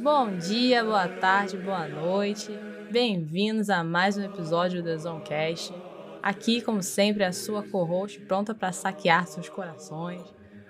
Bom dia, boa tarde, boa noite. Bem-vindos a mais um episódio do Zoncast. Aqui, como sempre, a sua co-host pronta para saquear seus corações.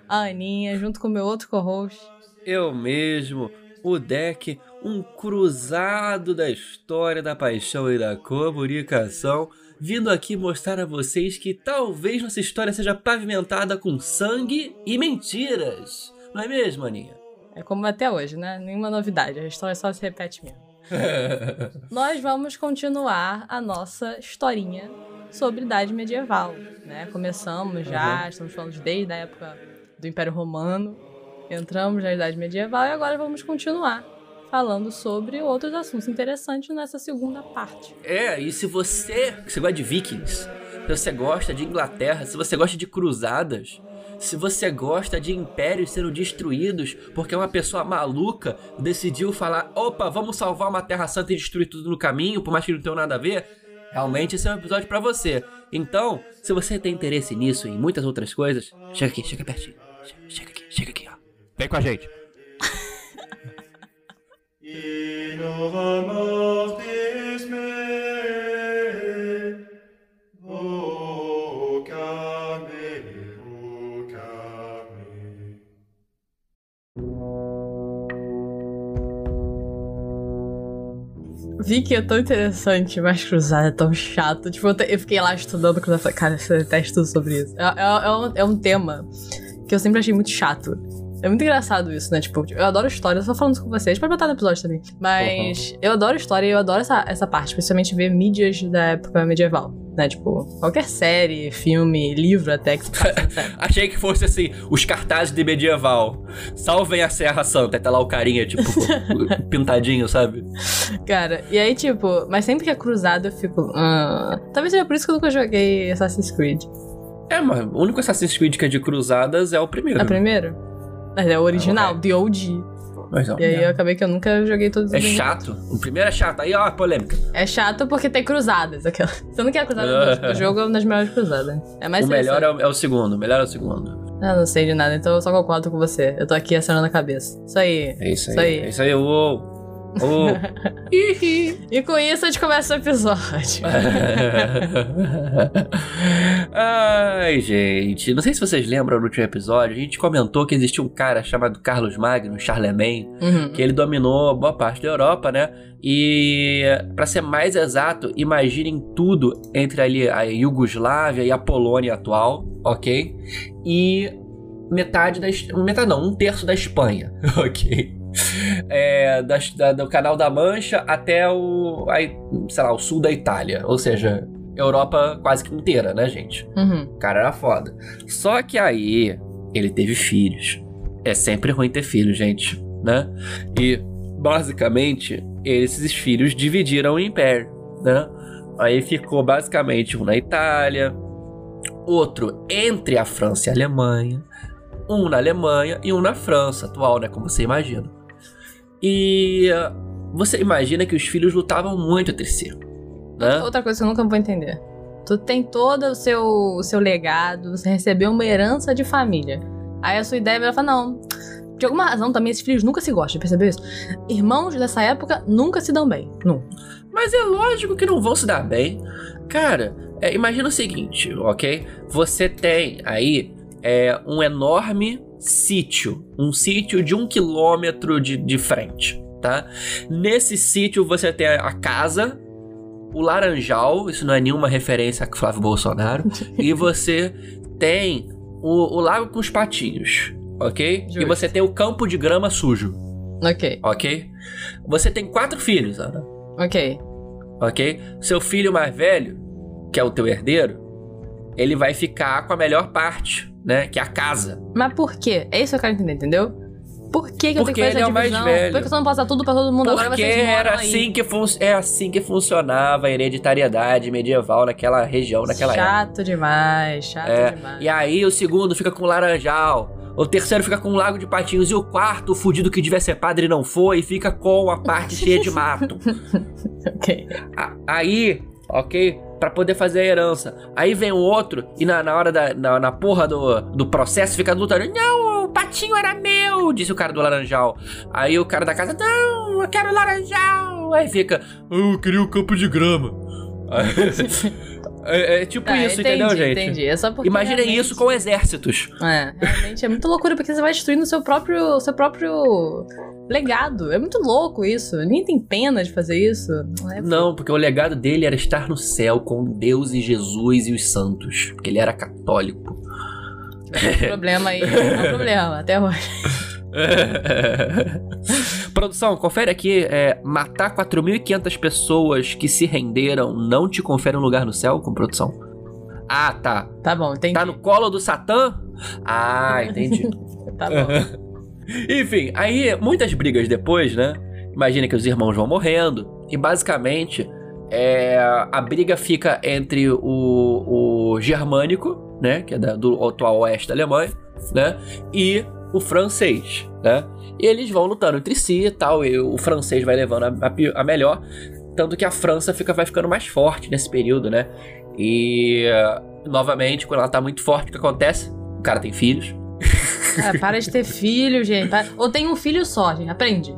A Aninha, junto com meu outro co-host. Eu mesmo, o deck, um cruzado da história da paixão e da comunicação, vindo aqui mostrar a vocês que talvez nossa história seja pavimentada com sangue e mentiras. Não é mesmo, Aninha? É como até hoje, né? Nenhuma novidade, a história só se repete mesmo. Nós vamos continuar a nossa historinha sobre idade medieval, né? Começamos já, uhum. estamos falando desde a época do Império Romano, entramos na idade medieval e agora vamos continuar falando sobre outros assuntos interessantes nessa segunda parte. É, e se você, se você gosta de vikings, se você gosta de Inglaterra, se você gosta de cruzadas, se você gosta de impérios sendo destruídos porque uma pessoa maluca decidiu falar: opa, vamos salvar uma Terra Santa e destruir tudo no caminho, por mais que não tenha nada a ver, realmente esse é um episódio para você. Então, se você tem interesse nisso e em muitas outras coisas, chega aqui, chega pertinho. Chega, chega aqui, chega aqui, ó. Vem com a gente. Vi que é tão interessante, mas cruzada é tão chato. Tipo, eu, fiquei lá estudando cruzada. Falei, cara, você detesta tudo sobre isso. É, é, é, um, é um tema que eu sempre achei muito chato. É muito engraçado isso, né? Tipo, eu adoro história, eu tô falando isso com vocês, pode botar no episódio também. Mas uhum. eu adoro história e eu adoro essa, essa parte, especialmente ver mídias da época medieval. Né? Tipo, qualquer série, filme, livro até que se Achei que fosse assim, os cartazes de medieval. Salvem a Serra Santa, tá lá o carinha, tipo, pintadinho, sabe? Cara, e aí, tipo, mas sempre que é cruzado eu fico. Uh... Talvez seja por isso que eu nunca joguei Assassin's Creed. É, mas o único Assassin's Creed que é de cruzadas é o primeiro. É o primeiro? Mas é o original, é. The OG. Mas, ó, e aí eu acabei que eu nunca joguei todos os É chato. O primeiro é chato. Aí, ó, a polêmica. É chato porque tem cruzadas. Aquela. Você não quer cruzada do jogo, é uma das melhores cruzadas. É mais O melhor é o, é o, segundo. O melhor é o segundo. Eu não sei de nada, então eu só concordo com você. Eu tô aqui acenando a cabeça. Isso aí. É isso aí. Isso aí. É isso aí. Uou. Oh. e com isso a gente começa o episódio. Ai, gente. Não sei se vocês lembram no último episódio, a gente comentou que existia um cara chamado Carlos Magno, Charlemagne, uhum. que ele dominou boa parte da Europa, né? E, para ser mais exato, imaginem tudo entre ali a Iugoslávia e a Polônia atual, ok? E metade da. Metade não, um terço da Espanha, ok? É, da, da, do Canal da Mancha até o, aí, sei lá, o sul da Itália. Ou seja, Europa quase que inteira, né, gente? Uhum. O cara era foda. Só que aí ele teve filhos. É sempre ruim ter filhos, gente, né? E basicamente esses filhos dividiram o império, né? Aí ficou basicamente um na Itália, outro entre a França e a Alemanha, um na Alemanha e um na França atual, né? Como você imagina. E você imagina que os filhos lutavam muito entre si. Né? Outra coisa que eu nunca vou entender. Tu tem todo o seu, o seu legado, você recebeu uma herança de família. Aí a sua ideia vai falar, não, de alguma razão também esses filhos nunca se gostam, percebeu isso? Irmãos dessa época nunca se dão bem, nunca. Mas é lógico que não vão se dar bem. Cara, é, imagina o seguinte, ok? Você tem aí é, um enorme sítio, um sítio de um quilômetro de, de frente, tá? Nesse sítio você tem a casa, o laranjal, isso não é nenhuma referência a Flávio Bolsonaro, e você tem o, o lago com os patinhos, ok? Justo. E você tem o campo de grama sujo. Ok. Ok? Você tem quatro filhos, Ana. Ok. Ok? Seu filho mais velho, que é o teu herdeiro, ele vai ficar com a melhor parte né? Que é a casa. Mas por quê? É isso que eu quero entender, entendeu? Por que, que eu tenho que fazer ele é o mais velho. Por que você não passa tudo pra todo mundo Porque agora vocês era assim que é assim que funcionava a hereditariedade medieval naquela região, naquela chato época. Demais, chato é. demais. E aí o segundo fica com o laranjal. O terceiro fica com um lago de patinhos. E o quarto, o fudido que devia ser padre não foi, fica com a parte cheia de mato. ok. A, aí, ok? Pra poder fazer a herança. Aí vem o outro e na, na hora da. Na, na porra do, do processo fica lutando. Não, o patinho era meu, disse o cara do laranjal. Aí o cara da casa, não, eu quero laranjal. Aí fica, eu queria o um campo de grama. É, é, tipo ah, isso, entendi, entendeu, gente? Entendi. É só porque Imaginem realmente... isso com exércitos. É, realmente é muito loucura porque você vai destruindo o seu próprio, seu próprio legado. É muito louco isso. Ninguém tem pena de fazer isso. Não, é não, porque o legado dele era estar no céu com Deus e Jesus e os santos. Porque ele era católico. Tem um problema aí, é um problema, até hoje. Produção, confere aqui, é, matar 4.500 pessoas que se renderam não te confere um lugar no céu com produção? Ah, tá. Tá bom, entendi. Tá no colo do Satã? Ah, entendi. tá bom. Enfim, aí muitas brigas depois, né? Imagina que os irmãos vão morrendo e basicamente é, a briga fica entre o, o germânico, né? Que é da, do atual oeste da Alemanha, né? E o francês, né? E eles vão lutando entre si e tal, e o francês vai levando a, a, a melhor, tanto que a França fica, vai ficando mais forte nesse período, né? E novamente, quando ela tá muito forte, o que acontece? O cara tem filhos. Ah, para de ter filho, gente. Ou tem um filho só, gente. Aprende.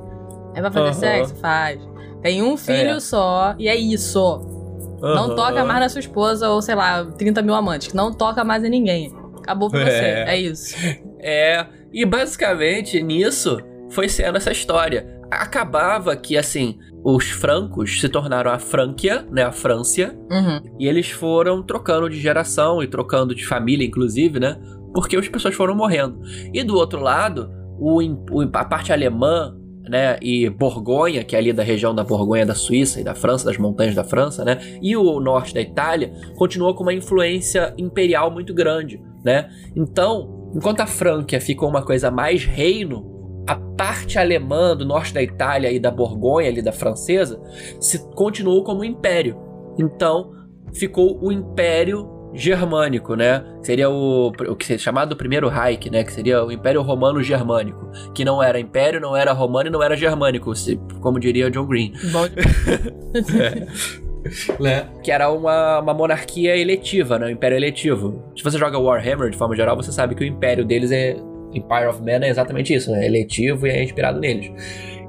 É pra fazer uhum. sexo? Faz. Tem um filho é. só e é isso. Uhum. Não toca mais na sua esposa ou, sei lá, 30 mil amantes. Não toca mais em ninguém. Acabou pra é. você. É isso. É. E basicamente nisso foi sendo essa história. Acabava que, assim, os francos se tornaram a Franquia, né, a França, uhum. e eles foram trocando de geração e trocando de família, inclusive, né, porque as pessoas foram morrendo. E do outro lado, o, o, a parte alemã, né, e Borgonha, que é ali da região da Borgonha da Suíça e da França, das montanhas da França, né, e o norte da Itália, continuou com uma influência imperial muito grande, né. Então, Enquanto a Franquia ficou uma coisa mais reino, a parte alemã do norte da Itália e da Borgonha, ali da francesa, se continuou como império. Então, ficou o Império Germânico, né? Seria o, o que seria chamado primeiro Reich, né? Que seria o Império Romano Germânico, que não era império, não era romano e não era germânico, como diria John Green. Bom... é. né? Que era uma, uma monarquia eletiva, né? Um império eletivo. Se você joga Warhammer de forma geral, você sabe que o império deles é. Empire of Man é exatamente isso, né? Eletivo e é inspirado neles.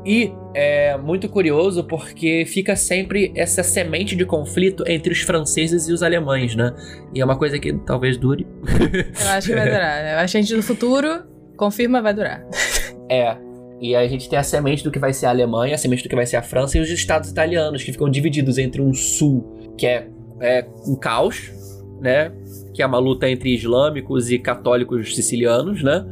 E é muito curioso porque fica sempre essa semente de conflito entre os franceses e os alemães, né? E é uma coisa que talvez dure. Eu acho que vai durar. Eu acho que a gente no futuro confirma vai durar. É, e a gente tem a semente do que vai ser a Alemanha, a semente do que vai ser a França e os estados italianos, que ficam divididos entre um sul, que é, é um caos, né? Que é uma luta entre islâmicos e católicos sicilianos, né?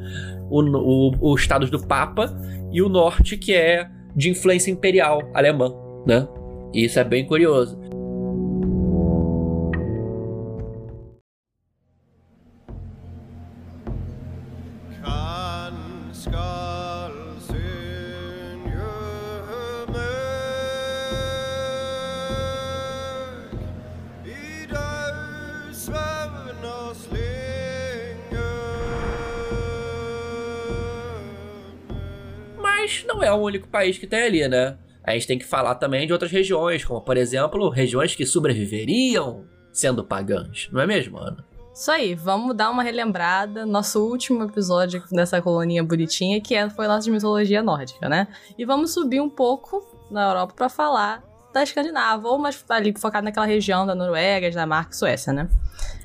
Os estados do Papa, e o norte, que é de influência imperial alemã, né? E isso é bem curioso. Único país que tem ali, né? A gente tem que falar também de outras regiões, como por exemplo, regiões que sobreviveriam sendo pagãs, não é mesmo, Ana? Isso aí, vamos dar uma relembrada. Nosso último episódio dessa coloninha bonitinha, que é, foi lá de mitologia nórdica, né? E vamos subir um pouco na Europa para falar da Escandinávia, ou mais ali focado naquela região da Noruega, Dinamarca e Suécia, né?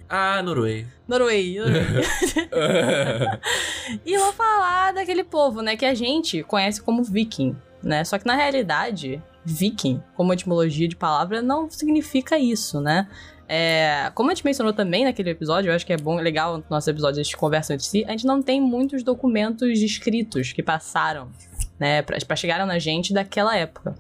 Ah, Noruega. Noruega. e vou falar daquele povo, né, que a gente conhece como viking, né? Só que na realidade, viking, como etimologia de palavra, não significa isso, né? É, como a gente mencionou também naquele episódio, eu acho que é bom, legal no nosso episódio, a gente conversa entre si, a gente não tem muitos documentos escritos que passaram, né, pra, pra chegaram na gente daquela época.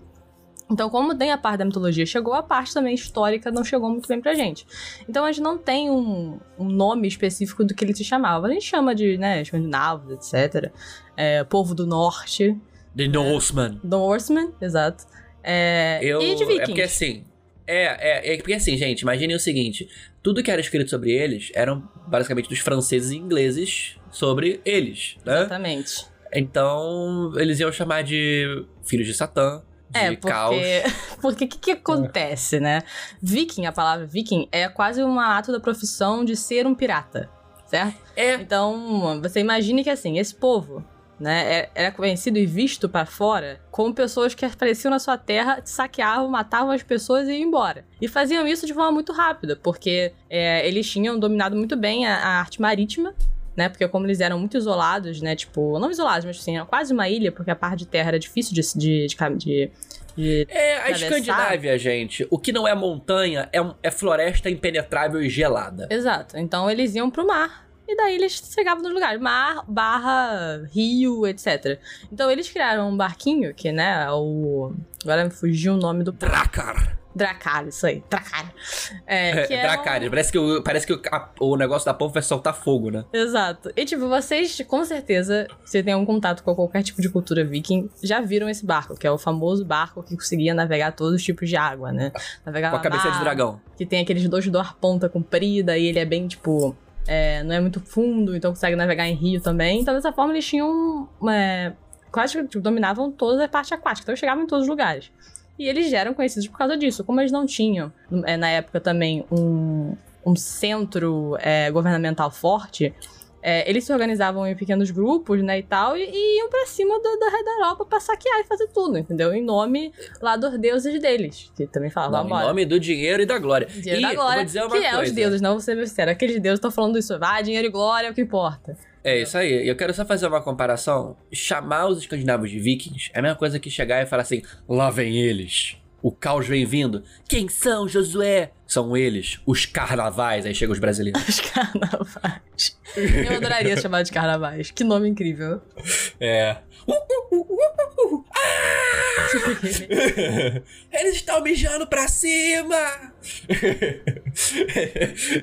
Então, como tem a parte da mitologia chegou, a parte também histórica não chegou muito bem pra gente. Então, a gente não tem um, um nome específico do que ele se chamava. A gente chama de, né, escandinavos, etc. É, povo do norte. The Norseman. É, Norseman, exato. É, Eu, e de vikings. É porque, assim, É, é, é, porque assim, gente, imaginem o seguinte: tudo que era escrito sobre eles eram basicamente dos franceses e ingleses sobre eles, né? Exatamente. Então, eles iam chamar de filhos de Satã, É, porque. caos. Porque o que, que acontece, né? Viking, a palavra viking, é quase um ato da profissão de ser um pirata, certo? É, Então, você imagine que assim, esse povo, né, é- era conhecido e visto pra fora como pessoas que apareciam na sua terra, saqueavam, matavam as pessoas e iam embora. E faziam isso de forma muito rápida, porque é, eles tinham dominado muito bem a, a arte marítima. Né, porque como eles eram muito isolados, né, tipo, não isolados, mas assim, era quase uma ilha, porque a parte de terra era difícil de, de, de, de, é a. Escandinávia, gente. O que não é montanha é, é floresta impenetrável e gelada. Exato. Então eles iam pro mar. E daí eles chegavam nos lugares. Mar, barra, rio, etc. Então eles criaram um barquinho, que, né, o. Agora me fugiu o nome do. Dracar. Dracar, isso aí. Dracar. É, É, que era um- Dracarys. Parece que, o, parece que o, a- o negócio da pompa vai soltar fogo, né? Exato. E, tipo, vocês, com certeza, se tem um contato com qualquer tipo de cultura viking, já viram esse barco, que é o famoso barco que conseguia navegar todos os tipos de água, né? Navegar Com a cabeça de mar, dragão. que tem aqueles dois do ar ponta comprida e ele é bem, tipo. é, não é muito fundo, então consegue navegar em rio também. Então, dessa forma, eles tinham. É, quase tipo, dominavam toda a parte aquática, então chegavam em todos os lugares. E eles já eram conhecidos por causa disso. Como eles não tinham, é, na época também, um, um centro é, governamental forte. É, eles se organizavam em pequenos grupos, né, e tal, e, e iam pra cima do- da, da Europa pra saquear e fazer tudo, entendeu? Em nome lá dos deuses deles, que também falavam, Não, em nome do dinheiro e da glória. Dinheiro e da glória, vou dizer uma que é coisa. os deuses, não vou ser sincero. Aqueles deuses estão falando isso. Ah, dinheiro e glória é o que importa. É isso aí. E Eu quero só fazer uma comparação. Chamar os escandinavos de vikings é a mesma coisa que chegar e falar assim: lá vem eles. O caos vem vindo. Quem são, Josué? São eles, os carnavais. Aí chegam os brasileiros. Os carnavais. Eu adoraria chamar de carnavais. Que nome incrível. É. Eles estão mijando pra cima!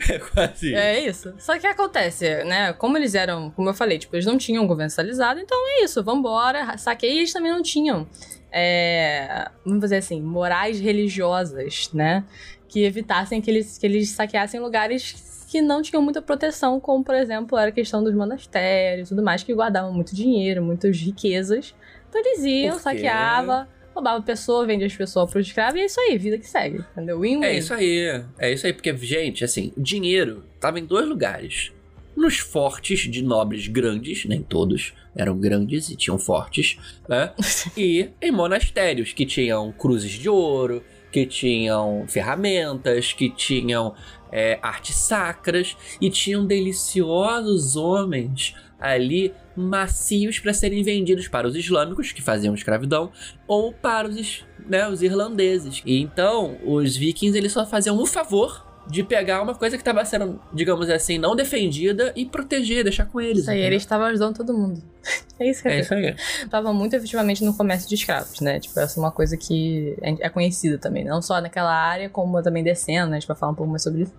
é quase. É isso. Só que acontece, né? Como eles eram, como eu falei, tipo, eles não tinham governo centralizado, então é isso, vambora. Saquei, e eles também não tinham, é, vamos dizer assim, morais religiosas, né? Que evitassem que eles, que eles saqueassem lugares que não tinham muita proteção, como, por exemplo, era a questão dos monastérios e tudo mais, que guardavam muito dinheiro, muitas riquezas. Então eles iam, Por quê? saqueava, roubava pessoa, vendia as pessoas pro escravo, e é isso aí, vida que segue, entendeu? Win-win. É isso aí. É isso aí, porque, gente, assim, o dinheiro tava em dois lugares. Nos fortes de nobres grandes, nem todos eram grandes e tinham fortes, né? e em monastérios que tinham cruzes de ouro, que tinham ferramentas, que tinham é, artes sacras e tinham deliciosos homens ali macios para serem vendidos para os islâmicos que faziam escravidão ou para os, né, os irlandeses. E então os vikings eles só faziam um favor de pegar uma coisa que estava sendo, digamos assim, não defendida e proteger, deixar com eles. Isso aí, entendeu? eles estavam ajudando todo mundo. É isso É isso aí. Tava muito efetivamente no comércio de escravos, né? Tipo, essa é uma coisa que é é conhecida também. Não só naquela área, como também descendo, né? A gente vai falar um pouco mais sobre isso.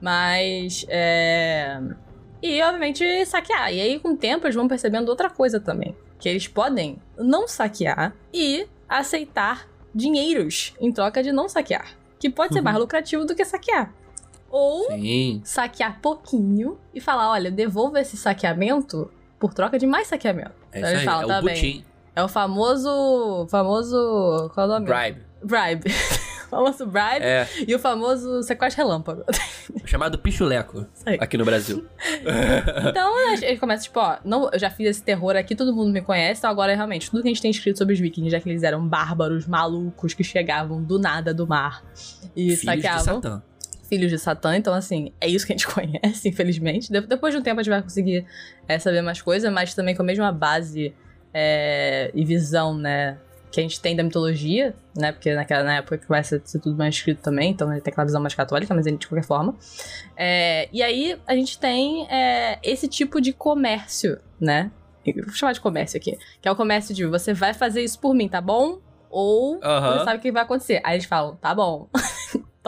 Mas, é... E, obviamente, saquear. E aí, com o tempo, eles vão percebendo outra coisa também. Que eles podem não saquear e aceitar dinheiros em troca de não saquear. Que pode ser Uhum. mais lucrativo do que saquear. Ou Sim. saquear pouquinho e falar, olha, devolva esse saqueamento por troca de mais saqueamento. É Então isso aí. falam, é tá o bem. butim. É o famoso. famoso. Qual é o nome? Bribe. Bribe. o famoso bribe É, e o famoso sequestro relâmpago. chamado pichuleco aqui no Brasil. então ele começa, tipo, ó, não, eu já fiz esse terror aqui, todo mundo me conhece, então agora realmente, tudo que a gente tem escrito sobre os vikings, já que eles eram bárbaros, malucos, que chegavam do nada do mar e Filhos saqueavam. Filhos de Satã, então assim, é isso que a gente conhece, infelizmente. De- depois de um tempo a gente vai conseguir é, saber mais coisas, mas também com a mesma base é, e visão, né, que a gente tem da mitologia, né, porque naquela na época que começa a ser tudo mais escrito também, então ele tem aquela visão mais católica, mas ele de qualquer forma. É, e aí a gente tem esse tipo de comércio, né, vou chamar de comércio aqui, que é o comércio de você vai fazer isso por mim, tá bom? Ou você sabe o que vai acontecer. Aí eles falam, tá bom.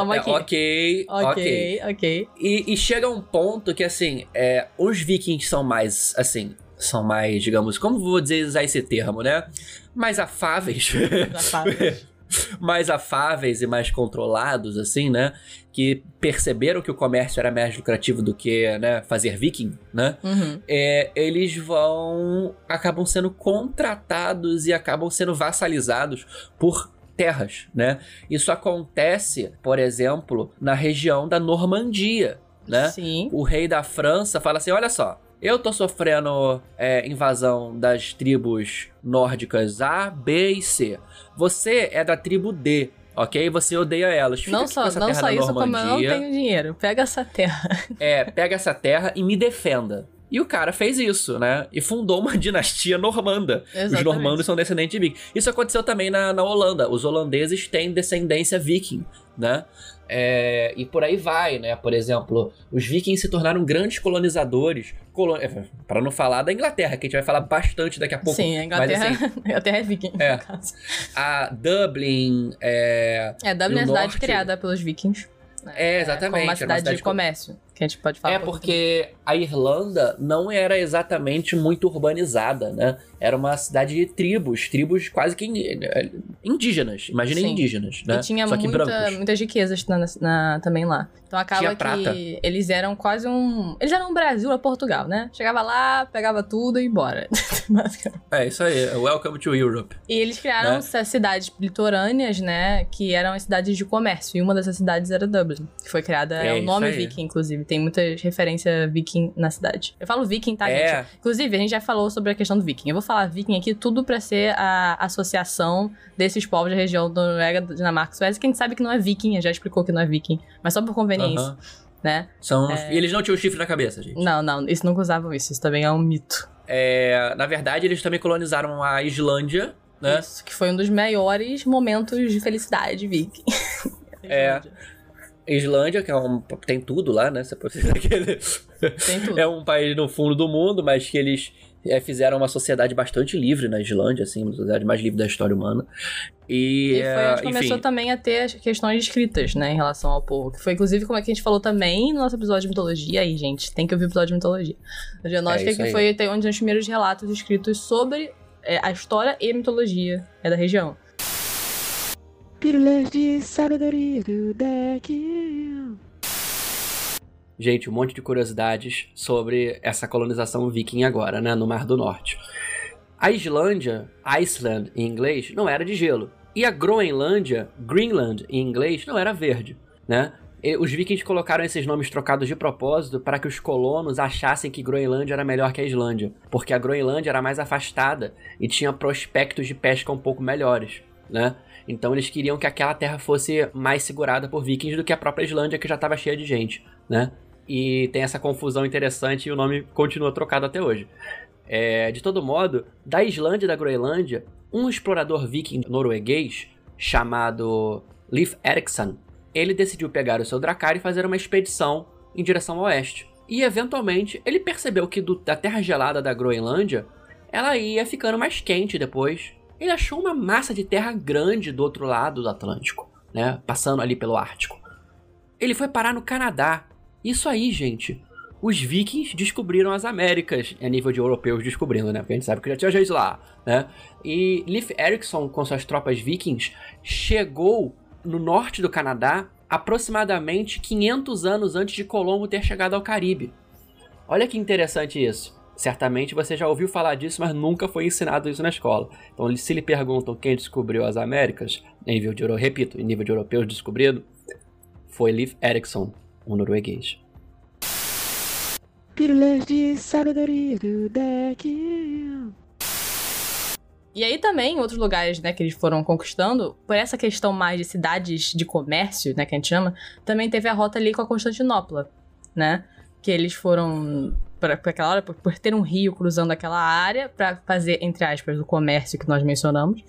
Toma É, aqui. ok, ok. Ok, ok. E, e chega um ponto que, assim, é, os vikings são mais, assim, são mais, digamos, como vou dizer usar esse termo, né? Mais afáveis. Afáveis. mais afáveis e mais controlados, assim, né? Que perceberam que o comércio era mais lucrativo do que, né, fazer viking, né? Uhum. É, eles vão. acabam sendo contratados e acabam sendo vassalizados por terras, né? Isso acontece, por exemplo, na região da Normandia, né? Sim. O rei da França fala assim: olha só, eu tô sofrendo é, invasão das tribos nórdicas A, B e C. Você é da tribo D, ok? Você odeia elas. Fica não só, não terra só isso, como eu não Normandia. tenho dinheiro. Pega essa terra. É, pega essa terra e me defenda. E o cara fez isso, né? E fundou uma dinastia normanda. Os Exatamente. normandos são descendentes de viking. Isso aconteceu também na, na Holanda. Os holandeses têm descendência viking, né? É, e por aí vai, né? Por exemplo, os vikings se tornaram grandes colonizadores. Colo para não falar da Inglaterra, que a gente vai falar bastante daqui a pouco. Sim, a Mas, Inglaterra, assim, a Inglaterra é viking, É. no caso. a Dublin, é, É, Dublin é a cidade norte- criada pelos vikings. né? É, exatamente, Como uma era uma cidade, cidade de co- comércio, que a gente pode falar. É porque a Irlanda não era exatamente muito urbanizada, né? Era uma cidade de tribos, tribos quase que in- indígenas. Imaginem indígenas, né? E tinha Só muita, muitas riquezas na- na- também lá. Então acaba Tinha que prata. eles eram quase um. Eles eram um Brasil a Portugal, né? Chegava lá, pegava tudo e ia embora. É isso aí. Welcome to Europe. e eles criaram Né? essas cidades litorâneas, né? Que eram as cidades de comércio. E uma dessas cidades era Dublin. Que foi criada. É, É o nome viking, inclusive. Tem muitas referências viking na cidade. Eu falo viking, tá, É. gente? Inclusive, a gente já falou sobre a questão do viking. Eu vou falar viking aqui tudo pra ser a associação desses povos da região da Noruega, Dinamarca Suécia. Que a gente sabe que não é viking, já explicou que não é viking. Mas só por conveniência, né? São... É. E eles não tinham chifre na cabeça, gente. Não, não, eles nunca usavam isso. Isso também é um mito. É, na verdade, eles também colonizaram a Islândia, né? Isso, que foi um dos maiores momentos de felicidade viking. É. Islândia, que é um, tem tudo lá, né? Você pode dizer que ele- Tem tudo. é um país no fundo do mundo, mas que eles é, fizeram uma sociedade bastante livre na Islândia, assim, uma sociedade mais livre da história humana. E, E foi é, onde começou enfim, também a ter as questões escritas, né, em relação ao povo. Que foi, inclusive, como é que a gente falou também no nosso episódio de mitologia. Aí, gente, tem que ouvir o episódio de mitologia. A genótica É que foi até onde os primeiros relatos escritos sobre é, a história e a mitologia é da região. Pílulas de sabedoria do deck. gente, um monte de curiosidades sobre essa colonização viking agora, né, no Mar do Norte. A Islândia, Iceland em inglês, não era de gelo. E a Groenlândia, Greenland em inglês, não era verde, né? Os vikings colocaram esses nomes trocados de propósito para que os colonos achassem que Groenlândia era melhor que a Islândia, porque a Groenlândia era mais afastada e tinha prospectos de pesca um pouco melhores, né? Então eles queriam que aquela terra fosse mais segurada por vikings do que a própria Islândia, que já estava cheia de gente, né? E tem essa confusão interessante e o nome continua trocado até hoje. É, de todo modo, da Islândia e da Groenlândia, um explorador viking norueguês chamado Leif Erikson, ele decidiu pegar o seu dracar e fazer uma expedição em direção ao oeste. E eventualmente ele percebeu que do- da terra gelada da Groenlândia, ela ia ficando mais quente depois. Ele achou uma massa de terra grande do outro lado do Atlântico, né, passando ali pelo Ártico. Ele foi parar no Canadá. Isso aí, gente. Os vikings descobriram as Américas, a nível de europeus descobrindo, né? Porque a gente sabe que já tinha gente lá, né? E Leif Erikson, com suas tropas vikings, chegou no norte do Canadá aproximadamente 500 anos antes de Colombo ter chegado ao Caribe. Olha que interessante isso. Certamente você já ouviu falar disso, mas nunca foi ensinado isso na escola. Então, se lhe perguntam quem descobriu as Américas, em nível de, euro- repito, em nível de europeus descobrido, foi Leif Erikson, um norueguês. Pílulas de sabedoria do deck. E aí também, em outros lugares, né, que eles foram conquistando, por essa questão mais de cidades de comércio, né, que a gente chama, também teve a rota ali com a Constantinopla, né? Que eles foram para aquela hora, por, por ter um rio cruzando aquela área, para fazer, entre aspas, o comércio que nós mencionamos.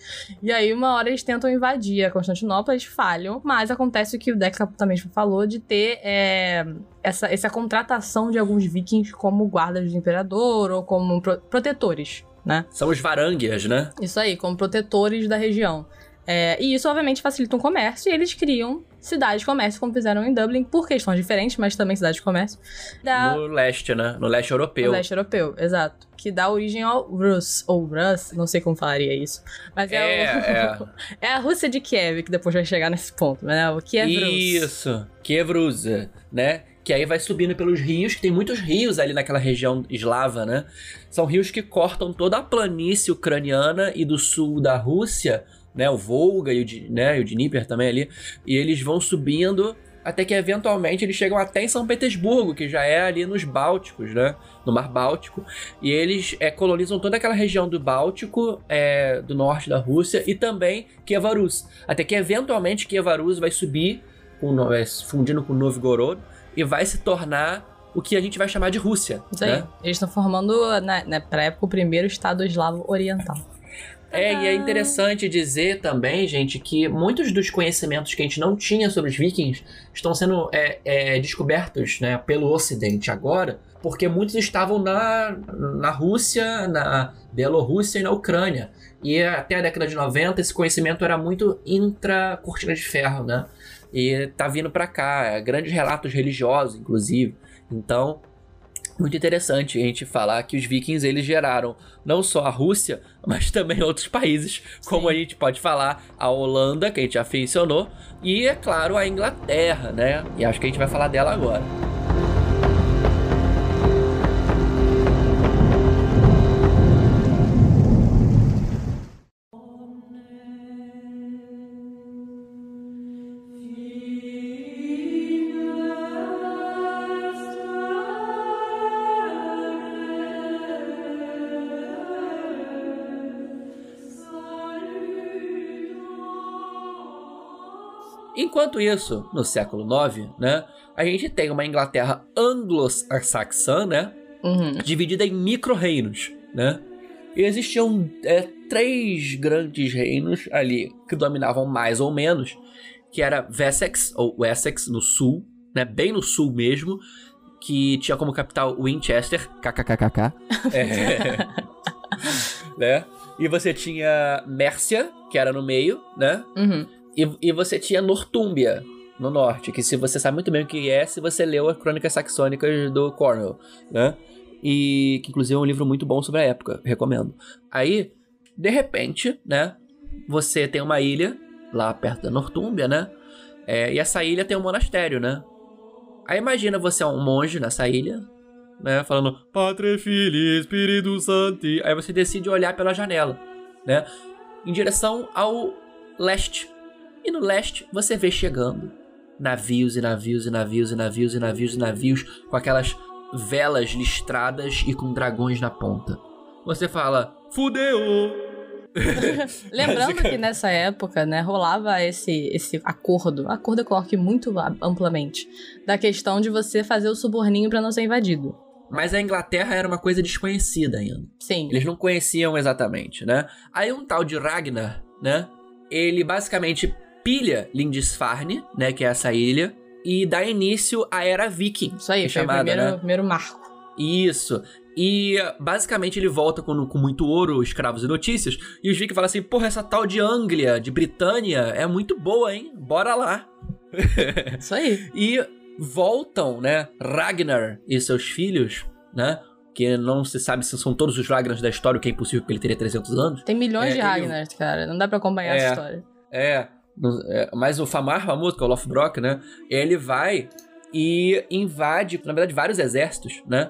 E aí, uma hora eles tentam invadir a Constantinopla, eles falham, mas acontece o que o Deca também falou de ter é, essa, essa contratação de alguns vikings como guardas do imperador ou como pro- protetores, né? São os Varangias, né? Isso aí, como protetores da região. É, e isso, obviamente, facilita o comércio e eles criam cidade de comércio, como fizeram em Dublin, por questões diferentes, mas também cidade de comércio. Da... No leste, né? No leste europeu. No leste europeu, exato. Que dá origem ao Rus, ou Rus, não sei como falaria isso. Mas é, é, o... é. é a Rússia de Kiev, que depois vai chegar nesse ponto, né? O Kiev. Isso, Kiev Rus, né? que aí vai subindo pelos rios, que tem muitos rios ali naquela região eslava, né? São rios que cortam toda a planície ucraniana e do sul da Rússia, né? O Volga e o, né? e o Dnieper também ali. E eles vão subindo até que eventualmente eles chegam até em São Petersburgo, que já é ali nos Bálticos, né? No Mar Báltico. E eles é, colonizam toda aquela região do Báltico, é, do norte da Rússia, e também Kiev Rus. Até que eventualmente Kiev Rus vai subir, com, é, fundindo com Novgorod, e vai se tornar o que a gente vai chamar de Rússia. Isso né? aí. Eles estão formando, na, né, na, pra época, o primeiro Estado eslavo oriental. É, e é interessante dizer também, gente, que muitos dos conhecimentos que a gente não tinha sobre os vikings estão sendo é, é, descobertos né, pelo Ocidente agora, porque muitos estavam na, na Rússia, na Bielorrússia e na Ucrânia. E até a década de 90 esse conhecimento era muito intra-cortina de ferro, né? E tá vindo para cá, é, grandes relatos religiosos, inclusive. Então, muito interessante a gente falar que os vikings eles geraram não só a Rússia, mas também outros países, como Sim. a gente pode falar a Holanda, que a gente já mencionou, e é claro a Inglaterra, né? E acho que a gente vai falar dela agora. Enquanto isso, no século IX, né, a gente tem uma Inglaterra anglo-saxã, né, uhum. dividida em micro-reinos, né, e existiam é, três grandes reinos ali que dominavam mais ou menos, que era Wessex, ou Wessex, no sul, né, bem no sul mesmo, que tinha como capital Winchester, kkkk, é, né, e você tinha Mércia, que era no meio, né, uhum. E, e você tinha Nortúmbia, no norte, que se você sabe muito bem o que é, se você leu as Crônicas Saxônicas do Cornwell, né? E que inclusive é um livro muito bom sobre a época, recomendo. Aí, de repente, né, você tem uma ilha lá perto da Nortúmbia, né? É, e essa ilha tem um monastério, né? Aí imagina você é um monge nessa ilha, né? Falando Patre Filho Espírito Santo. Aí você decide olhar pela janela, né? Em direção ao leste, e no leste você vê chegando navios e navios e navios e navios e navios e navios com aquelas velas listradas e com dragões na ponta. Você fala, fudeu! Lembrando que nessa época, né, rolava esse, esse acordo, acordo eu coloco muito amplamente, da questão de você fazer o suborninho para não ser invadido. Mas a Inglaterra era uma coisa desconhecida ainda. Sim. Eles não conheciam exatamente, né? Aí um tal de Ragnar, né? Ele basicamente pilha Lindisfarne, né, que é essa ilha, e dá início à Era Viking. Isso aí, é foi chamada, o primeiro, né? primeiro marco. Isso. E basicamente ele volta com, com muito ouro, escravos e notícias. E os Vikings falam assim: porra, essa tal de Anglia, de Britânia, é muito boa, hein? Bora lá. Isso aí. e voltam, né? Ragnar e seus filhos, né? Que não se sabe se são todos os Ragnars da história, o que é impossível porque ele teria 300 anos. Tem milhões é, de Ragnars, ele... cara. Não dá pra acompanhar é, essa história. É. É, mas o Famar famoso, que é o Lothbrok, né? Ele vai e invade, na verdade, vários exércitos, né?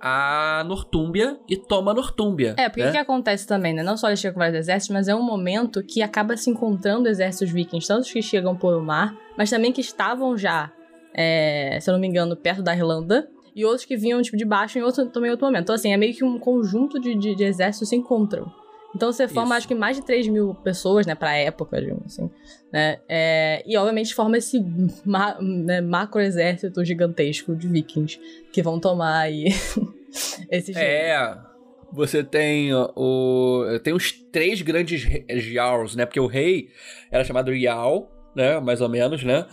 A Nortúmbia e toma Nortúmbia. É, porque o né? que acontece também, né? Não só ele chega com vários exércitos, mas é um momento que acaba se encontrando exércitos vikings, tantos que chegam por mar, mas também que estavam já, é, se eu não me engano, perto da Irlanda, e outros que vinham, tipo, de baixo em outro, também outro momento. Então, assim, é meio que um conjunto de, de, de exércitos se encontram. Então você forma, Isso. acho que mais de 3 mil pessoas, né, pra época, digamos assim, né, é, e obviamente forma esse ma né, macro exército gigantesco de vikings que vão tomar aí esse É, você tem o... tem os três grandes Jarls, né, porque o rei era chamado Jarl, né, mais ou menos, né,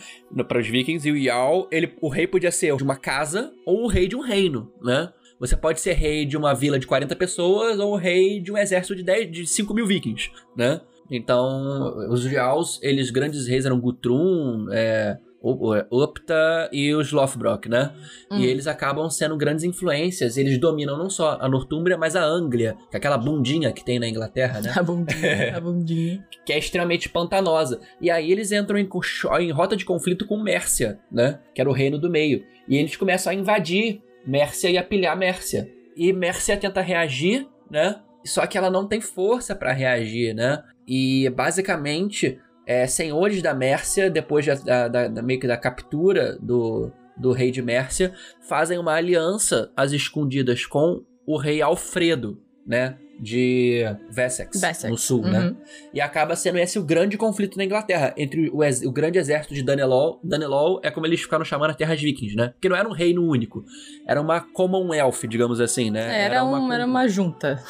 para os vikings, e o Jarl, ele, o rei podia ser de uma casa ou o rei de um reino, né, você pode ser rei de uma vila de 40 pessoas ou rei de um exército de, 10, de 5 mil vikings, né? Então, os Jarls, eles grandes reis eram Guthrum, é, Upta e os Lothbrok, né? Hum. E eles acabam sendo grandes influências. Eles dominam não só a Nortúmbria, mas a Anglia, que é aquela bundinha que tem na Inglaterra, né? A bundinha, a bundinha. que é extremamente pantanosa. E aí eles entram em, em rota de conflito com Mércia, né? Que era o reino do meio. E eles começam a invadir Mércia e a pilhar Mércia. E Mércia tenta reagir, né? Só que ela não tem força para reagir, né? E basicamente é, senhores da Mércia, depois da, da, da, meio que da captura do, do rei de Mércia, fazem uma aliança às escondidas com o rei Alfredo, né? De Wessex, Wessex. no sul, né? uhum. né? E acaba sendo esse o grande conflito na Inglaterra, entre o, o grande exército de Danelaw. Danelaw é como eles ficaram chamando as terras vikings, né? Porque não era um reino único, era uma Commonwealth, digamos assim, né? É, era, era, uma, era uma junta.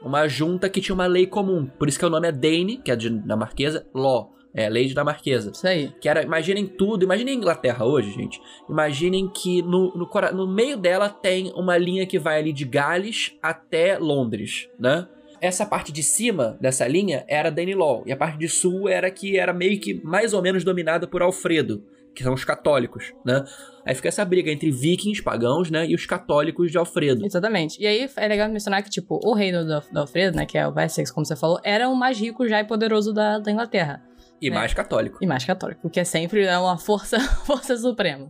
Uma junta que tinha uma lei comum, por isso que o nome é Dane, que é dinamarquesa, Law é, lei da Marquesa. Isso aí. Que era, imaginem tudo, imaginem a Inglaterra hoje, gente. Imaginem que no, no, no meio dela tem uma linha que vai ali de Gales até Londres, né? Essa parte de cima dessa linha era Danelaw, e a parte de sul era que era meio que mais ou menos dominada por Alfredo, que são os católicos, né? Aí fica essa briga entre vikings pagãos, né, e os católicos de Alfredo. Exatamente. E aí é legal mencionar que, tipo, o reino do, do Alfredo, né, que é o Wessex, como você falou, era o mais rico já e poderoso da, da Inglaterra. E né? mais católico. E mais católico, que é sempre é uma força, força suprema.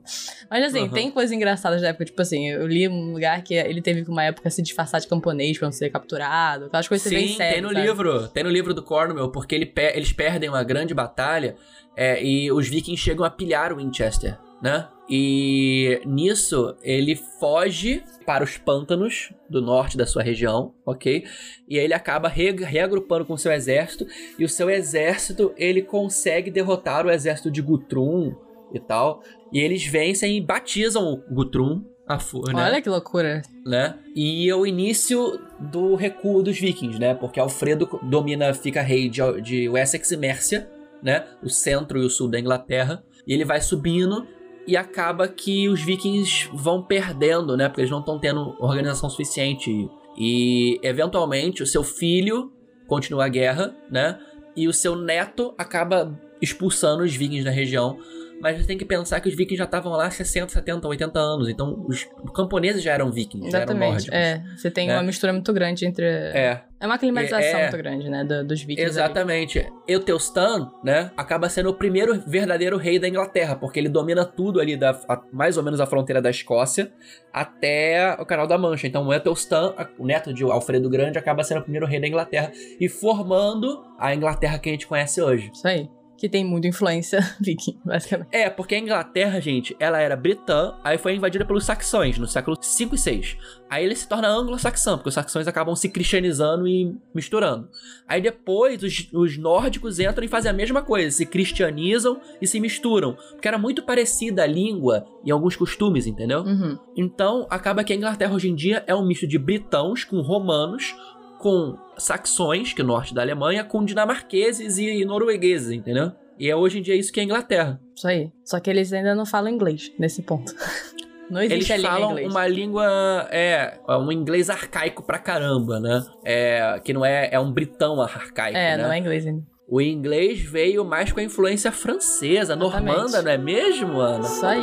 Mas assim, uhum. tem coisas engraçadas da época, tipo assim, eu li um lugar que ele teve uma época se disfarçar de camponês pra não ser capturado, aquelas coisas Sim, bem sérias. tem no sabe? livro, tem no livro do Cornwall, porque ele, eles perdem uma grande batalha é, e os vikings chegam a pilhar o Winchester né? E nisso ele foge para os pântanos do norte da sua região, ok? E aí ele acaba re reagrupando com o seu exército e o seu exército ele consegue derrotar o exército de Guthrum e tal. E eles vencem e batizam o Guthrum a né? Olha que loucura. Né? E é o início do recuo dos vikings, né? Porque Alfredo domina, fica rei de, de Wessex e Mércia, né? O centro e o sul da Inglaterra. E ele vai subindo e acaba que os vikings vão perdendo, né? Porque eles não estão tendo organização suficiente. E eventualmente o seu filho continua a guerra, né? E o seu neto acaba expulsando os vikings da região mas você tem que pensar que os vikings já estavam lá 60, 70, 80 anos. Então, os camponeses já eram vikings, Exatamente. já eram nórdicos. É, você tem né? uma mistura muito grande entre... É. É uma climatização é, é... muito grande, né, do, dos vikings. Exatamente. Ali. Eutelstan, né, acaba sendo o primeiro verdadeiro rei da Inglaterra, porque ele domina tudo ali, da, a, mais ou menos a fronteira da Escócia, até o Canal da Mancha. Então, o Eutelstan, o neto de Alfredo Grande, acaba sendo o primeiro rei da Inglaterra e formando a Inglaterra que a gente conhece hoje. Isso aí que tem muita influência viking, basicamente. É, porque a Inglaterra, gente, ela era britã, aí foi invadida pelos saxões no século 5 e 6. Aí ele se torna anglo-saxão, porque os saxões acabam se cristianizando e misturando. Aí depois os, os nórdicos entram e fazem a mesma coisa, se cristianizam e se misturam, porque era muito parecida a língua e alguns costumes, entendeu? Uhum. Então acaba que a Inglaterra hoje em dia é um misto de britãos com romanos, com saxões, que é o norte da Alemanha, com dinamarqueses e noruegueses, entendeu? E é hoje em dia isso que é a Inglaterra. Isso aí. Só que eles ainda não falam inglês nesse ponto. Não existe Eles falam inglês. uma língua, é, um inglês arcaico pra caramba, né? É, que não é, é um britão arcaico, É, né? não é inglês ainda. O inglês veio mais com a influência francesa, Exatamente. normanda, não é mesmo, Ana? Isso aí.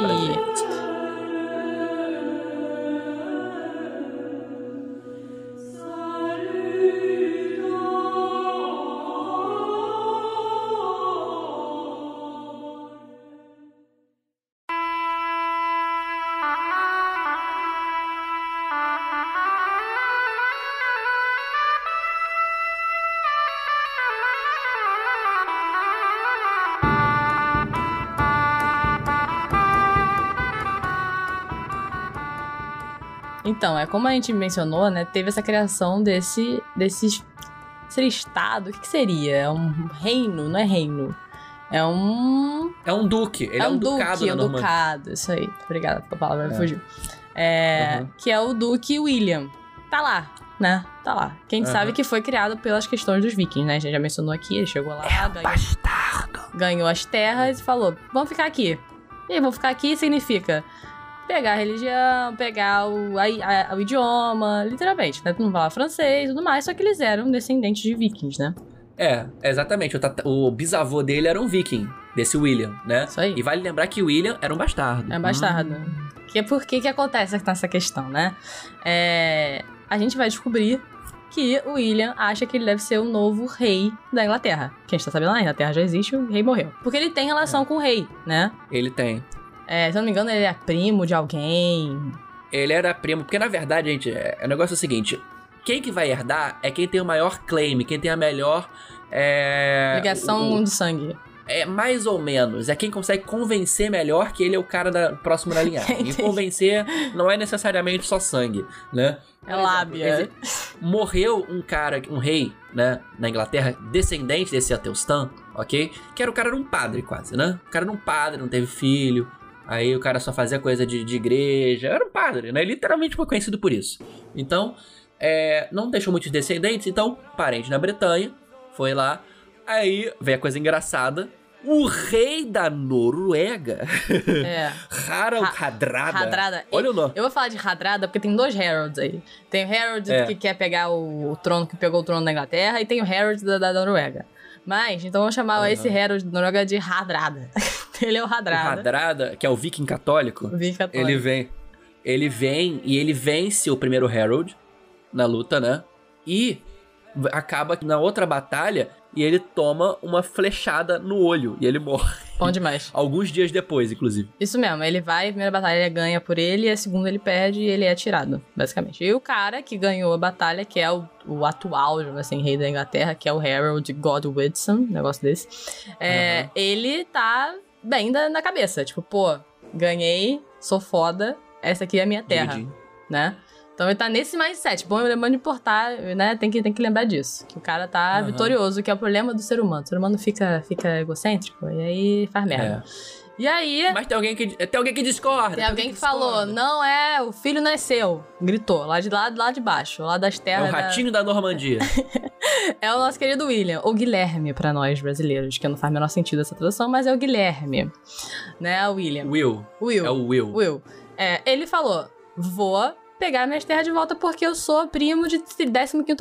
Então, é como a gente mencionou, né? Teve essa criação desse. desses. Seria estado? O que, que seria? É um reino? Não é reino. É um. É um duque. Ele é, é um, duque, ducado, é um ducado. Isso aí. Obrigada pela palavra, é. fugiu. É, uhum. Que é o Duque William. Tá lá, né? Tá lá. Quem uhum. sabe que foi criado pelas questões dos vikings, né? A gente já mencionou aqui, ele chegou lá, é ganhou, bastardo. ganhou as terras e falou: vamos ficar aqui. E vamos ficar aqui significa pegar a religião, pegar o, a, a, o idioma, literalmente, né? Não falar francês e tudo mais, só que eles eram descendentes de vikings, né? É, exatamente. O, tata- o bisavô dele era um viking, desse William, né? Isso aí. E vale lembrar que o William era um bastardo. É um bastardo. Que é por que que acontece nessa questão, né? É, a gente vai descobrir que o William acha que ele deve ser o novo rei da Inglaterra. Que a gente tá sabendo, a Inglaterra já existe, o rei morreu. Porque ele tem relação com o rei, né? Ele tem. É, se eu não me engano, ele é primo de alguém. Ele era primo, porque na verdade, gente, é, o negócio é o seguinte: quem que vai herdar é quem tem o maior claim, quem tem a melhor. É, Ligação o- de sangue. é mais ou menos. É quem consegue convencer melhor que ele é o cara da, próximo da linhagem. e convencer não é necessariamente só sangue, né? É lábia. Morreu um cara, um rei, né, na Inglaterra, descendente desse Atelstan, ok? Que era o cara era um padre quase, né? O cara era um padre, não teve filho. Aí o cara só fazia coisa de, de igreja. Era um padre, né? Literalmente foi conhecido por isso. Então, é, não deixou muitos descendentes, então, parente na Bretanha, foi lá. Aí veio a coisa engraçada. O rei da Noruega, É. Harald Ha- Hadrada. Hadrada. Olha o nome. Eu vou falar de Hadrada porque tem dois Harolds aí. Tem o Harold É. que quer pegar o, o trono, que pegou o trono da Inglaterra, e tem o Harold da, da Noruega. Mas, então vamos chamar Aham. esse Harold da Noruega de Hadrada. ele é o O Hadrada. Hadrada, que é o viking católico, O Viking católico. Ele vem. Ele vem e ele vence o primeiro Harold na luta, né? E acaba na outra batalha e ele toma uma flechada no olho e ele morre. Bom demais. Alguns dias depois, inclusive. Isso mesmo, ele vai, a primeira batalha ele ganha por ele, e a segunda ele perde e ele é tirado, basicamente. E o cara que ganhou a batalha, que é o, o atual, assim, rei da Inglaterra, que é o Harold Godwinson, um negócio desse, é, Aham. ele tá bem da, na cabeça. Tipo, pô, ganhei, sou foda, essa aqui é a minha terra, né? Então ele tá nesse mindset. Bom, lembrando de importar, né? Tem que, tem que lembrar disso. Que o cara tá Aham. vitorioso, que é o problema do ser humano. O ser humano fica, fica egocêntrico e aí faz merda. É. E aí, Mas tem alguém que tem alguém que discorda. tem alguém que falou, discorda. não é, o filho não é seu. Gritou, lá de lá, lá de baixo, lá das É terras. o da- ratinho da Normandia. É o nosso querido William, ou Guilherme pra nós brasileiros, que não faz o menor sentido essa tradução, mas é o Guilherme. Né, o William. Will. Will. É o Will. Will. É, ele falou: vou pegar minhas terras de volta porque eu sou primo de 15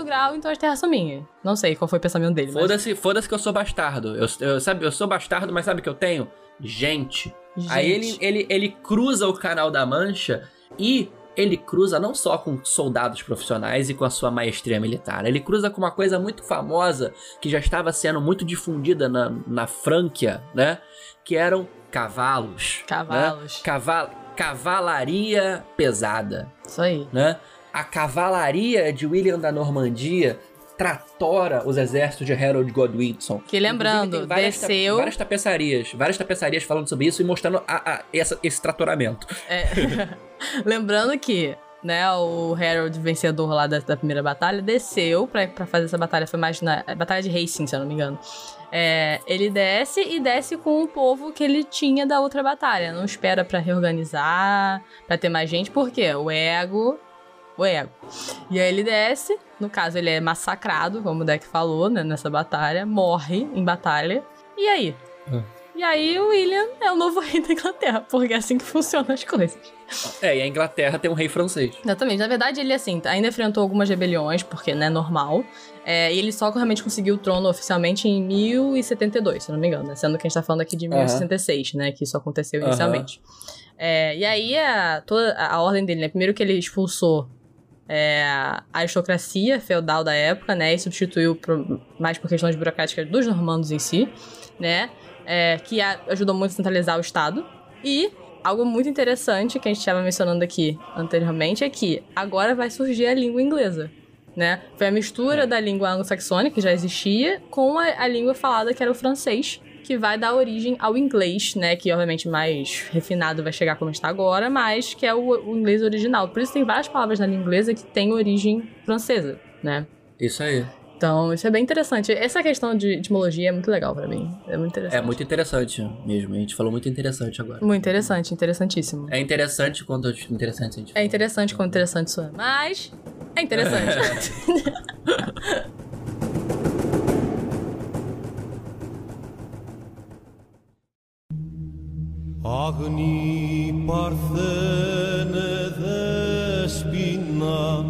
grau, então as terras são minhas. Não sei qual foi o pensamento dele. mas- Foda-se, foda-se que eu sou bastardo. Eu, eu, sabe, eu sou bastardo, mas sabe o que eu tenho? Gente. Aí ele, Gente. ele, ele cruza o canal da Mancha e ele cruza não só com soldados profissionais e com a sua maestria militar, ele cruza com uma coisa muito famosa que já estava sendo muito difundida na, na Frânquia, né? Que eram cavalos. Cavalos. Né? Cava- cavalaria pesada, Isso aí. né? A cavalaria de William da Normandia tratora os exércitos de Harold Godwinson. Que lembrando, várias ta- desceu- várias tapeçarias, várias tapeçarias falando sobre isso e mostrando a- a- essa- esse tratoramento. É. Lembrando que, né, o Harold, vencedor lá da, da primeira batalha, desceu pra, pra fazer essa batalha. Foi mais na batalha de racing, se eu não me engano. É, ele desce e desce com o povo que ele tinha da outra batalha. Não espera pra reorganizar, pra ter mais gente, por quê? O ego. O ego. E aí ele desce, no caso ele é massacrado, como o Deck falou, né, nessa batalha, morre em batalha. E aí? Ah. E aí o William é o novo rei da Inglaterra, porque é assim que funcionam as coisas. É, e a Inglaterra tem um rei francês. Exatamente. Na verdade, ele, assim, ainda enfrentou algumas rebeliões, porque, né, normal. É, e ele só realmente conseguiu o trono oficialmente em 1072, se não me engano, né? Sendo que a gente tá falando aqui de 1066, né? Que isso aconteceu Aham. inicialmente. É, e aí, a, toda a ordem dele, né? Primeiro que ele expulsou é, a aristocracia feudal da época, né? E substituiu por- mais por questões burocráticas dos normandos em si, né? É, que a- ajudou muito a centralizar o Estado. E algo muito interessante que a gente estava mencionando aqui anteriormente é que agora vai surgir a língua inglesa. Né? Foi a mistura da língua anglo-saxônica, que já existia, com a, a língua falada, que era o francês, que vai dar origem ao inglês, né? Que obviamente mais refinado vai chegar como está agora, mas que é o, o inglês original. Por isso tem várias palavras na língua inglesa que têm origem francesa, né? Isso aí. Então, isso é bem interessante. Essa questão de etimologia é muito legal pra mim. É muito interessante. É muito interessante mesmo. A gente falou muito interessante agora. Muito interessante, interessantíssimo. É interessante quanto interessante a gente É interessante quando interessante isso é. Mas é interessante. Agni parthene despina,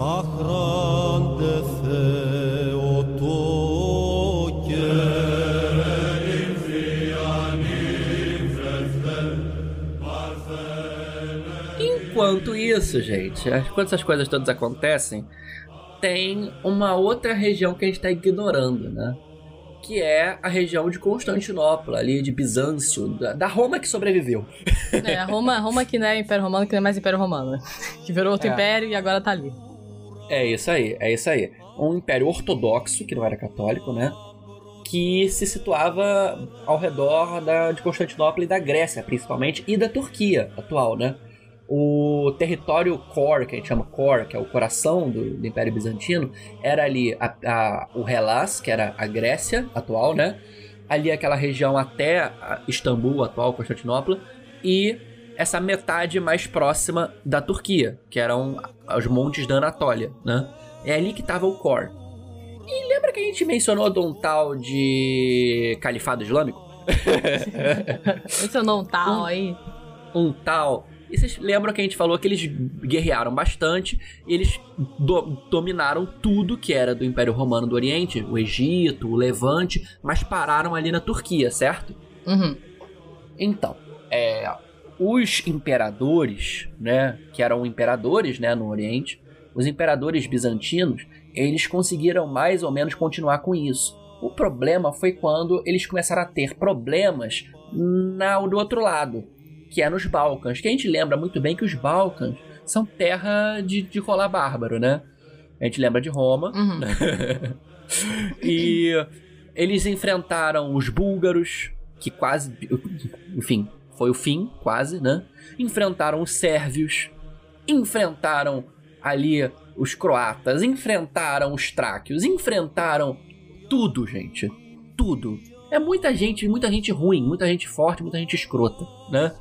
achrante isso, gente, enquanto essas coisas todas acontecem, tem uma outra região que a gente tá ignorando, né? Que é a região de Constantinopla, ali de Bizâncio, da, da Roma que sobreviveu. É, a Roma, Roma que não é Império Romano, que não é mais Império Romano. Que virou outro É. império e agora tá ali. É isso aí, é isso aí. Um império ortodoxo, que não era católico, né? Que se situava ao redor da, de Constantinopla e da Grécia, principalmente, e da Turquia atual, né? O território core, que a gente chama core, que é o coração do, do Império Bizantino, era ali a, a- o Hellas, que era a Grécia atual, né? Ali aquela região até Istambul, atual Constantinopla, e essa metade mais próxima da Turquia, que eram os montes da Anatólia, né? É ali que tava o core. E lembra que a gente mencionou de um tal de Califado Islâmico? O não tal aí. um tal. E vocês lembram que a gente falou que eles guerrearam bastante, eles do- dominaram tudo que era do Império Romano do Oriente, o Egito, o Levante, mas pararam ali na Turquia, certo? Uhum. Então, é, os imperadores, né, que eram imperadores, né, no Oriente, os imperadores bizantinos, eles conseguiram mais ou menos continuar com isso. O problema foi quando eles começaram a ter problemas na, do outro lado, que é nos Balcãs, que a gente lembra muito bem que os Balcãs são terra de, de rolar bárbaro, né? A gente lembra de Roma, Uhum. e eles enfrentaram os búlgaros, que quase. Enfim, foi o fim, quase, né? Enfrentaram os sérvios, enfrentaram ali os croatas, enfrentaram os tráquios, enfrentaram tudo, gente. Tudo. É muita gente, muita gente ruim, muita gente forte, muita gente escrota, né?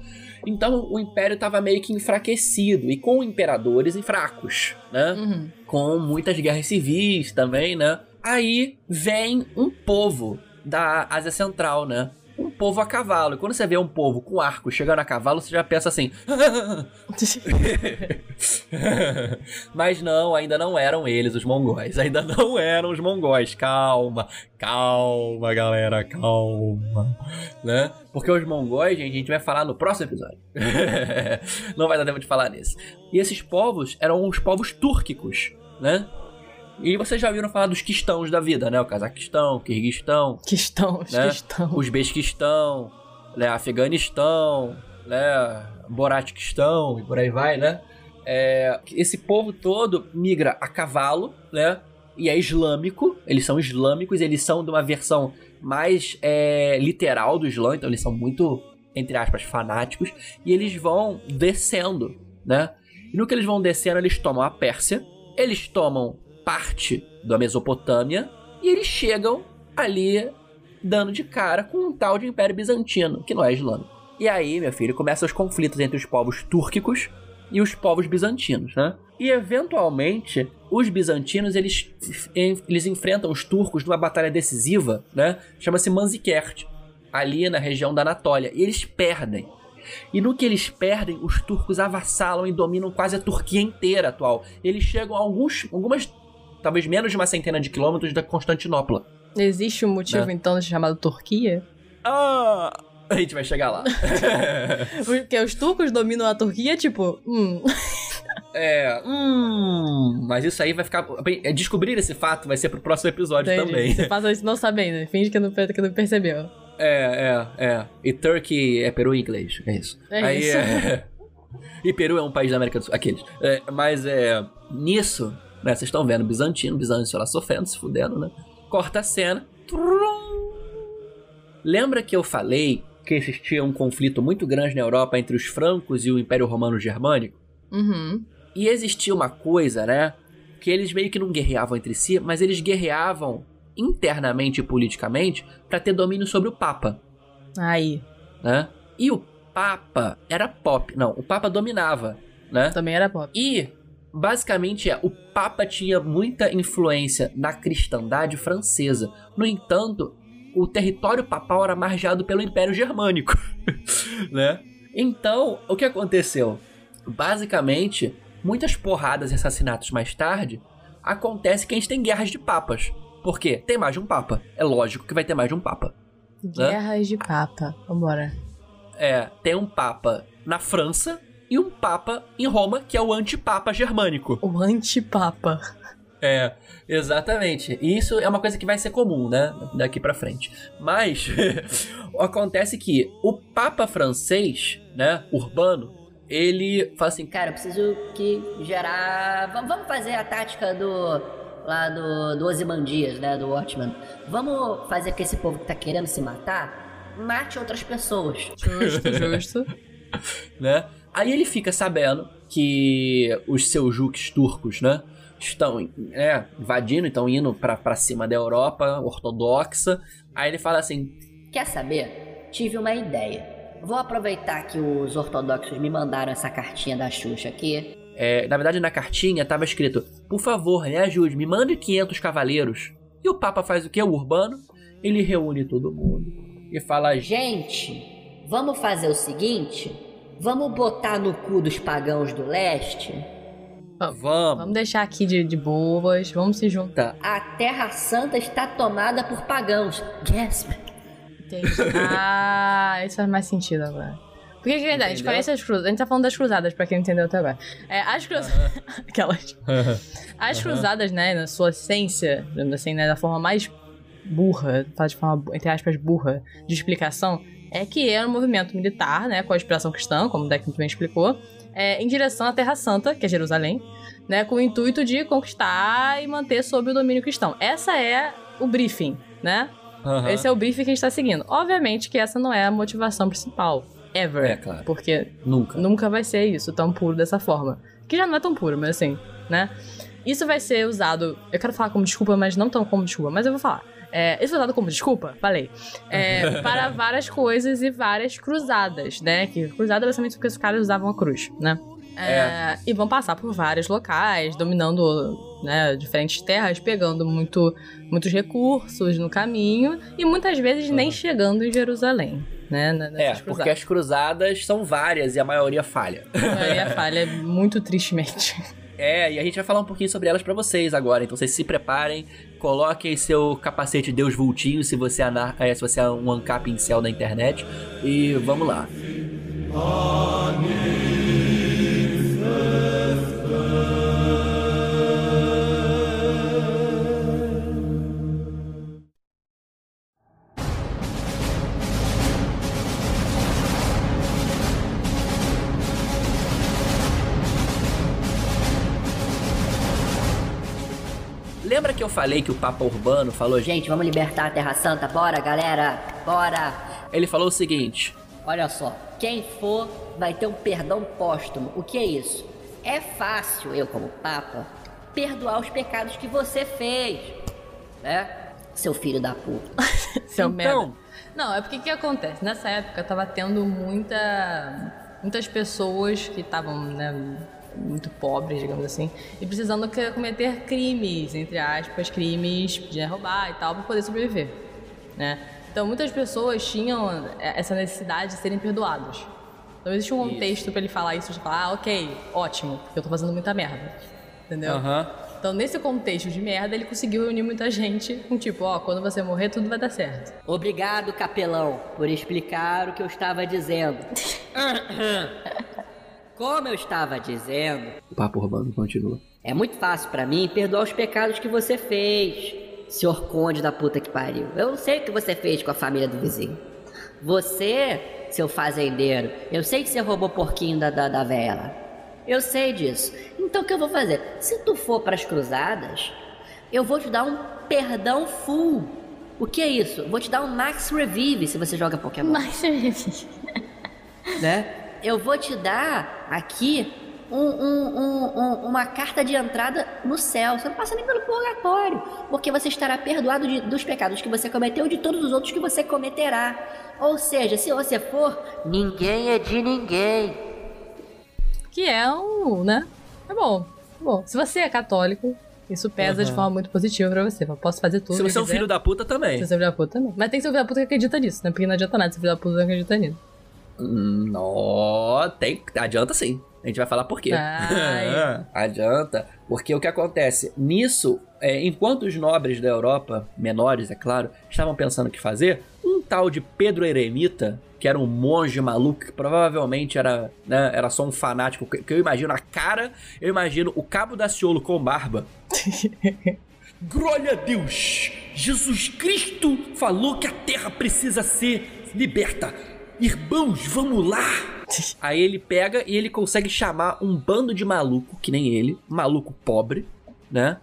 Então o império estava meio que enfraquecido e com imperadores e fracos, né? Uhum. com muitas guerras civis também, né? Aí vem um povo da Ásia Central, né? Povo a cavalo. E quando você vê um povo com arco chegando a cavalo, você já pensa assim. Mas não, ainda não eram eles os mongóis. Ainda não eram os mongóis. Calma, calma, galera, calma. Né? Porque os mongóis, gente, a gente vai falar no próximo episódio. não vai dar tempo de falar nisso. E esses povos eram os povos túrquicos, né? E vocês já ouviram falar dos quistãos da vida, né? O Cazaquistão, o Quirguistão, Questão, Né? questão. os Besquistão, né? Afeganistão, né? Boratquistão e por aí vai, né? É, esse povo todo migra a cavalo, né? E é islâmico, eles são islâmicos, eles são de uma versão mais é, literal do Islã, então eles são muito, entre aspas, fanáticos, e eles vão descendo, né? E no que eles vão descendo, eles tomam a Pérsia, eles tomam parte da Mesopotâmia, e eles chegam ali dando de cara com um tal de Império Bizantino, que não é islâmico. E aí, meu filho, começam os conflitos entre os povos túrquicos e os povos bizantinos, né? E eventualmente, os bizantinos eles, eles enfrentam os turcos numa batalha decisiva, né? Chama-se Manzikert, ali na região da Anatólia, e eles perdem. E no que eles perdem, os turcos avassalam e dominam quase a Turquia inteira atual. Eles chegam a alguns, algumas, talvez menos de uma centena de quilômetros da Constantinopla. Existe um motivo, Né? então, chamado Turquia? Ah! A gente vai chegar lá. Porque os turcos dominam a Turquia, tipo, hum, é, hum, mas isso aí vai ficar. é, Descobrir esse fato vai ser pro próximo episódio entendi. também. Você passa isso não sabendo, finge que não, que não percebeu. É, é, é. E Turkey é Peru em inglês. É isso. É Aí, isso. é- E Peru é um país da América do Sul. Aqueles. É, mas é. Nisso, né? Vocês estão vendo Bizantino, Bizâncio lá sofrendo, se fudendo, né? Corta a cena. Trum. Lembra que eu falei que existia um conflito muito grande na Europa entre os francos e o Império Romano Germânico? Uhum. E existia uma coisa, né? Que eles meio que não guerreavam entre si, mas eles guerreavam internamente e politicamente para ter domínio sobre o Papa, Aí, né? E o Papa era pop. Não, o Papa dominava, né? também era pop. E basicamente é, o Papa tinha muita influência na cristandade francesa. No entanto, o território papal era margeado pelo Império Germânico, né? Então, o que aconteceu? Basicamente, muitas porradas e assassinatos mais tarde, acontece que a gente tem guerras de papas. Por quê? Tem mais de um papa. É lógico que vai ter mais de um papa. Guerras de Papa. Vambora. É, tem um papa na França, e um papa em Roma, que é o antipapa germânico. O antipapa. É, exatamente. E isso é uma coisa que vai ser comum, né? Daqui pra frente. Mas acontece que o Papa francês, né, Urbano, ele fala assim: Cara, eu preciso que gerar. Vamos vamos fazer a tática do. Lá do, do Ozymandias, né? Do Watchman. Vamos fazer que esse povo que tá querendo se matar mate outras pessoas. Justo, justo. né? Aí ele fica sabendo que os seljuques turcos, né? Estão é, invadindo, estão indo pra, pra cima da Europa ortodoxa. Aí ele fala assim: Quer saber? Tive uma ideia. Vou aproveitar que os ortodoxos me mandaram essa cartinha da Xuxa aqui. é, na verdade, na cartinha tava escrito: Por favor, me ajude, me mande 500 cavaleiros. E o Papa faz o que? O Urbano? Ele reúne todo mundo e fala: Gente, vamos fazer o seguinte? Vamos botar no cu dos pagãos do leste Vamos. Vamos deixar aqui de, de boas, vamos se juntar. A Terra Santa está tomada por pagãos. Gasp. Entendi. Ah, isso faz mais sentido agora. Porque que é verdade, a gente conhece as cruzadas. A gente tá falando das cruzadas, pra quem não entendeu até agora. É, as cruzadas. Aquelas. As cruzadas, né, na sua essência, digamos assim, né, da forma mais burra, tá de forma, entre aspas, burra, de explicação, é que é um movimento militar, né, com a inspiração cristã, como o Deck bem explicou, é, em direção à Terra Santa, que é Jerusalém, né, com o intuito de conquistar e manter sob o domínio cristão. Essa é o briefing, né? Aham. Esse é o briefing que a gente tá seguindo. Obviamente que essa não é a motivação principal. Ever. É, claro. Porque Nunca. nunca vai ser isso, tão puro dessa forma. Que já não é tão puro, mas assim, né? Isso vai ser usado. Eu quero falar como desculpa, mas não tão como desculpa, mas eu vou falar. É, isso é usado como desculpa, falei. É, para várias coisas e várias cruzadas, né? Que cruzada é basicamente porque os caras usavam a cruz, né? É, E vão passar por vários locais, dominando né, diferentes terras, pegando muito, muitos recursos no caminho e muitas vezes nem chegando em Jerusalém, né? É, porque as cruzadas são várias e a maioria falha. A maioria falha muito tristemente. É, e a gente vai falar um pouquinho sobre elas pra vocês agora. Então vocês se preparem, coloquem seu capacete Deus Vultinho se você, é anar- é, se você é um ancap céu da internet. E vamos lá. Lembra que eu falei que o Papa Urbano falou, gente? Vamos libertar a Terra Santa. Bora, galera. Bora. Ele falou o seguinte: Olha só, quem for vai ter um perdão póstumo. O que é isso? É fácil, eu como Papa, perdoar os pecados que você fez, né? Seu filho da puta. Seu Então- merda. Não, é porque o que acontece? Nessa época tava tendo muita. muitas pessoas que estavam, né, muito pobres, digamos assim, e precisando cometer crimes, entre aspas, crimes de roubar e tal, pra poder sobreviver, né? Então muitas pessoas tinham essa necessidade de serem perdoados. Então existe um contexto pra ele falar isso, de falar, ah, ok, ótimo, porque eu tô fazendo muita merda. Entendeu? Aham. Então, nesse contexto de merda, ele conseguiu reunir muita gente com tipo, ó, quando você morrer, tudo vai dar certo. Obrigado, capelão, por explicar o que eu estava dizendo. Como eu estava dizendo, O Papa Urbano continua. é muito fácil pra mim perdoar os pecados que você fez, senhor conde da puta que pariu. Eu não sei o que você fez com a família do vizinho. Você, seu fazendeiro, eu sei que você roubou o porquinho da, da, da vela. Eu sei disso. Então o que eu vou fazer? Se tu for pras cruzadas, eu vou te dar um perdão full. O que é isso? Vou te dar um Max Revive se você joga Pokémon Mas. né? Eu vou te dar aqui um- um- um- um- uma carta de entrada no céu. Você não passa nem pelo purgatório, porque você estará perdoado de- dos pecados que você cometeu e de todos os outros que você cometerá. Ou seja, se você for, ninguém é de ninguém. que é um, né? É bom. É bom. Se você é católico, isso pesa de forma muito positiva pra você. Eu posso fazer tudo. Se que você é um filho da puta também. Se você é filho da puta também. Mas tem que ser o filho da puta que acredita nisso, né? Porque não adianta nada se o filho da puta não acredita nisso. Nó, tem. Adianta sim. A gente vai falar por quê. Adianta. Porque o que acontece? Nisso, é, enquanto os nobres da Europa, menores, é claro, estavam pensando o que fazer, um tal de Pedro Eremita, que era um monge maluco, que provavelmente era, né, era só um fanático, que, que eu imagino a cara, eu imagino o cabo da Ciolo com barba. Glória a Deus! Jesus Cristo falou que a terra precisa ser liberta. Irmãos, vamos lá! Aí ele pega e ele consegue chamar um bando de maluco, que nem ele, maluco pobre, né?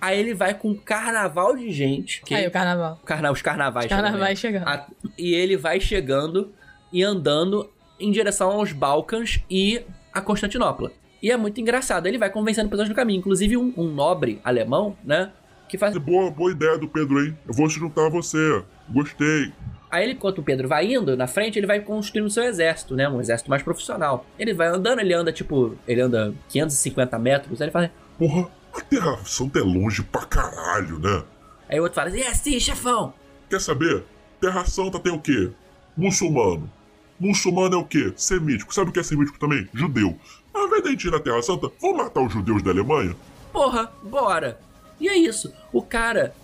Aí ele vai com um carnaval de gente. Que Aí o carnaval. carna os carnavais. Os carnavais chegando, né? chegando. A- e ele vai chegando e andando em direção aos Balcãs e a Constantinopla. E é muito engraçado. Ele vai convencendo pessoas no caminho. Inclusive um, um nobre alemão, né? Que faz. Boa, boa ideia do Pedro, hein? Eu vou se juntar a você. Gostei. Aí ele, enquanto o Pedro vai indo na frente, ele vai construindo seu exército, né? Um exército mais profissional. Ele vai andando, ele anda tipo. Ele anda 550 metros. Aí ele fala. Porra, a Terra Santa é longe pra caralho, né? Aí o outro fala assim: É sim, chefão. Quer saber? Terra Santa tem o quê? Muçulmano. Muçulmano é o quê? Semítico. Sabe o que é semítico também? Judeu. Ao invés de a gente ir na Terra Santa, vamos matar os judeus da Alemanha? Porra, bora. E é isso. O cara,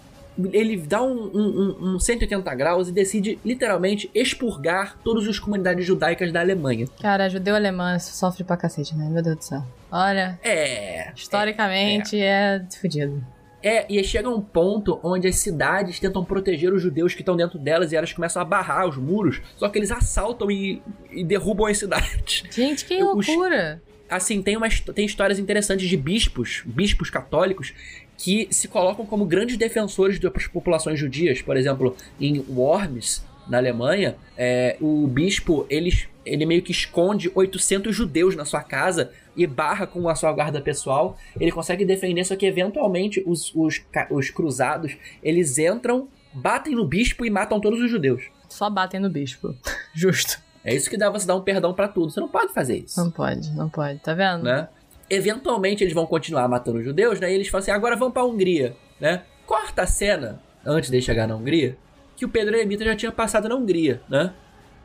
ele dá um, um, um- um 180 graus e decide literalmente expurgar todas as comunidades judaicas da Alemanha. Cara, judeu alemão sofre pra cacete, né? Meu Deus do céu. Olha, É. historicamente é, fudido. É, e aí chega um ponto onde as cidades tentam proteger os judeus que estão dentro delas e elas começam a barrar os muros, só que eles assaltam e, e derrubam as cidades. Gente, que Os- loucura. assim, tem, umas, tem histórias interessantes de bispos, bispos católicos, que se colocam como grandes defensores das populações judias. Por exemplo, em Worms, na Alemanha, é, o bispo, ele, ele meio que esconde 800 judeus na sua casa e barra com a sua guarda pessoal. Ele consegue defender, só que eventualmente os, os, os cruzados, eles entram, batem no bispo e matam todos os judeus. Só batem no bispo. Justo. É isso que dá você dar um perdão pra tudo. Você não pode fazer isso. Não pode, não pode. Tá vendo? né? Eventualmente eles vão continuar matando os judeus, né? E eles falam assim: agora vamos pra Hungria, né? Corta a cena, antes de chegar na Hungria, que o Pedro Eremita já tinha passado na Hungria, né?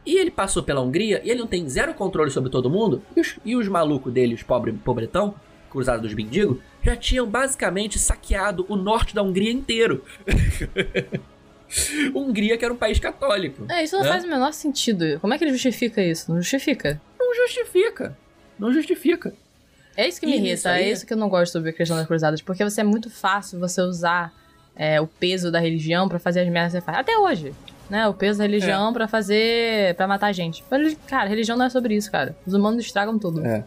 E ele passou pela Hungria e ele não tem zero controle sobre todo mundo. E os, e os malucos dele, os pobre, pobretão, cruzados dos mendigos, já tinham basicamente saqueado o norte da Hungria inteiro. Hungria, que era um país católico. É, isso não né? faz o menor sentido. Como é que ele justifica isso? Não justifica. Não justifica. Não justifica. É isso que me irrita, é isso que eu não gosto sobre a questão das cruzadas, porque você é muito fácil você usar é, o peso da religião pra fazer as merdas que você faz. Até hoje, né? O peso da É. religião pra fazer. pra matar gente. Mas, cara, religião não é sobre isso, cara. Os humanos estragam tudo. É.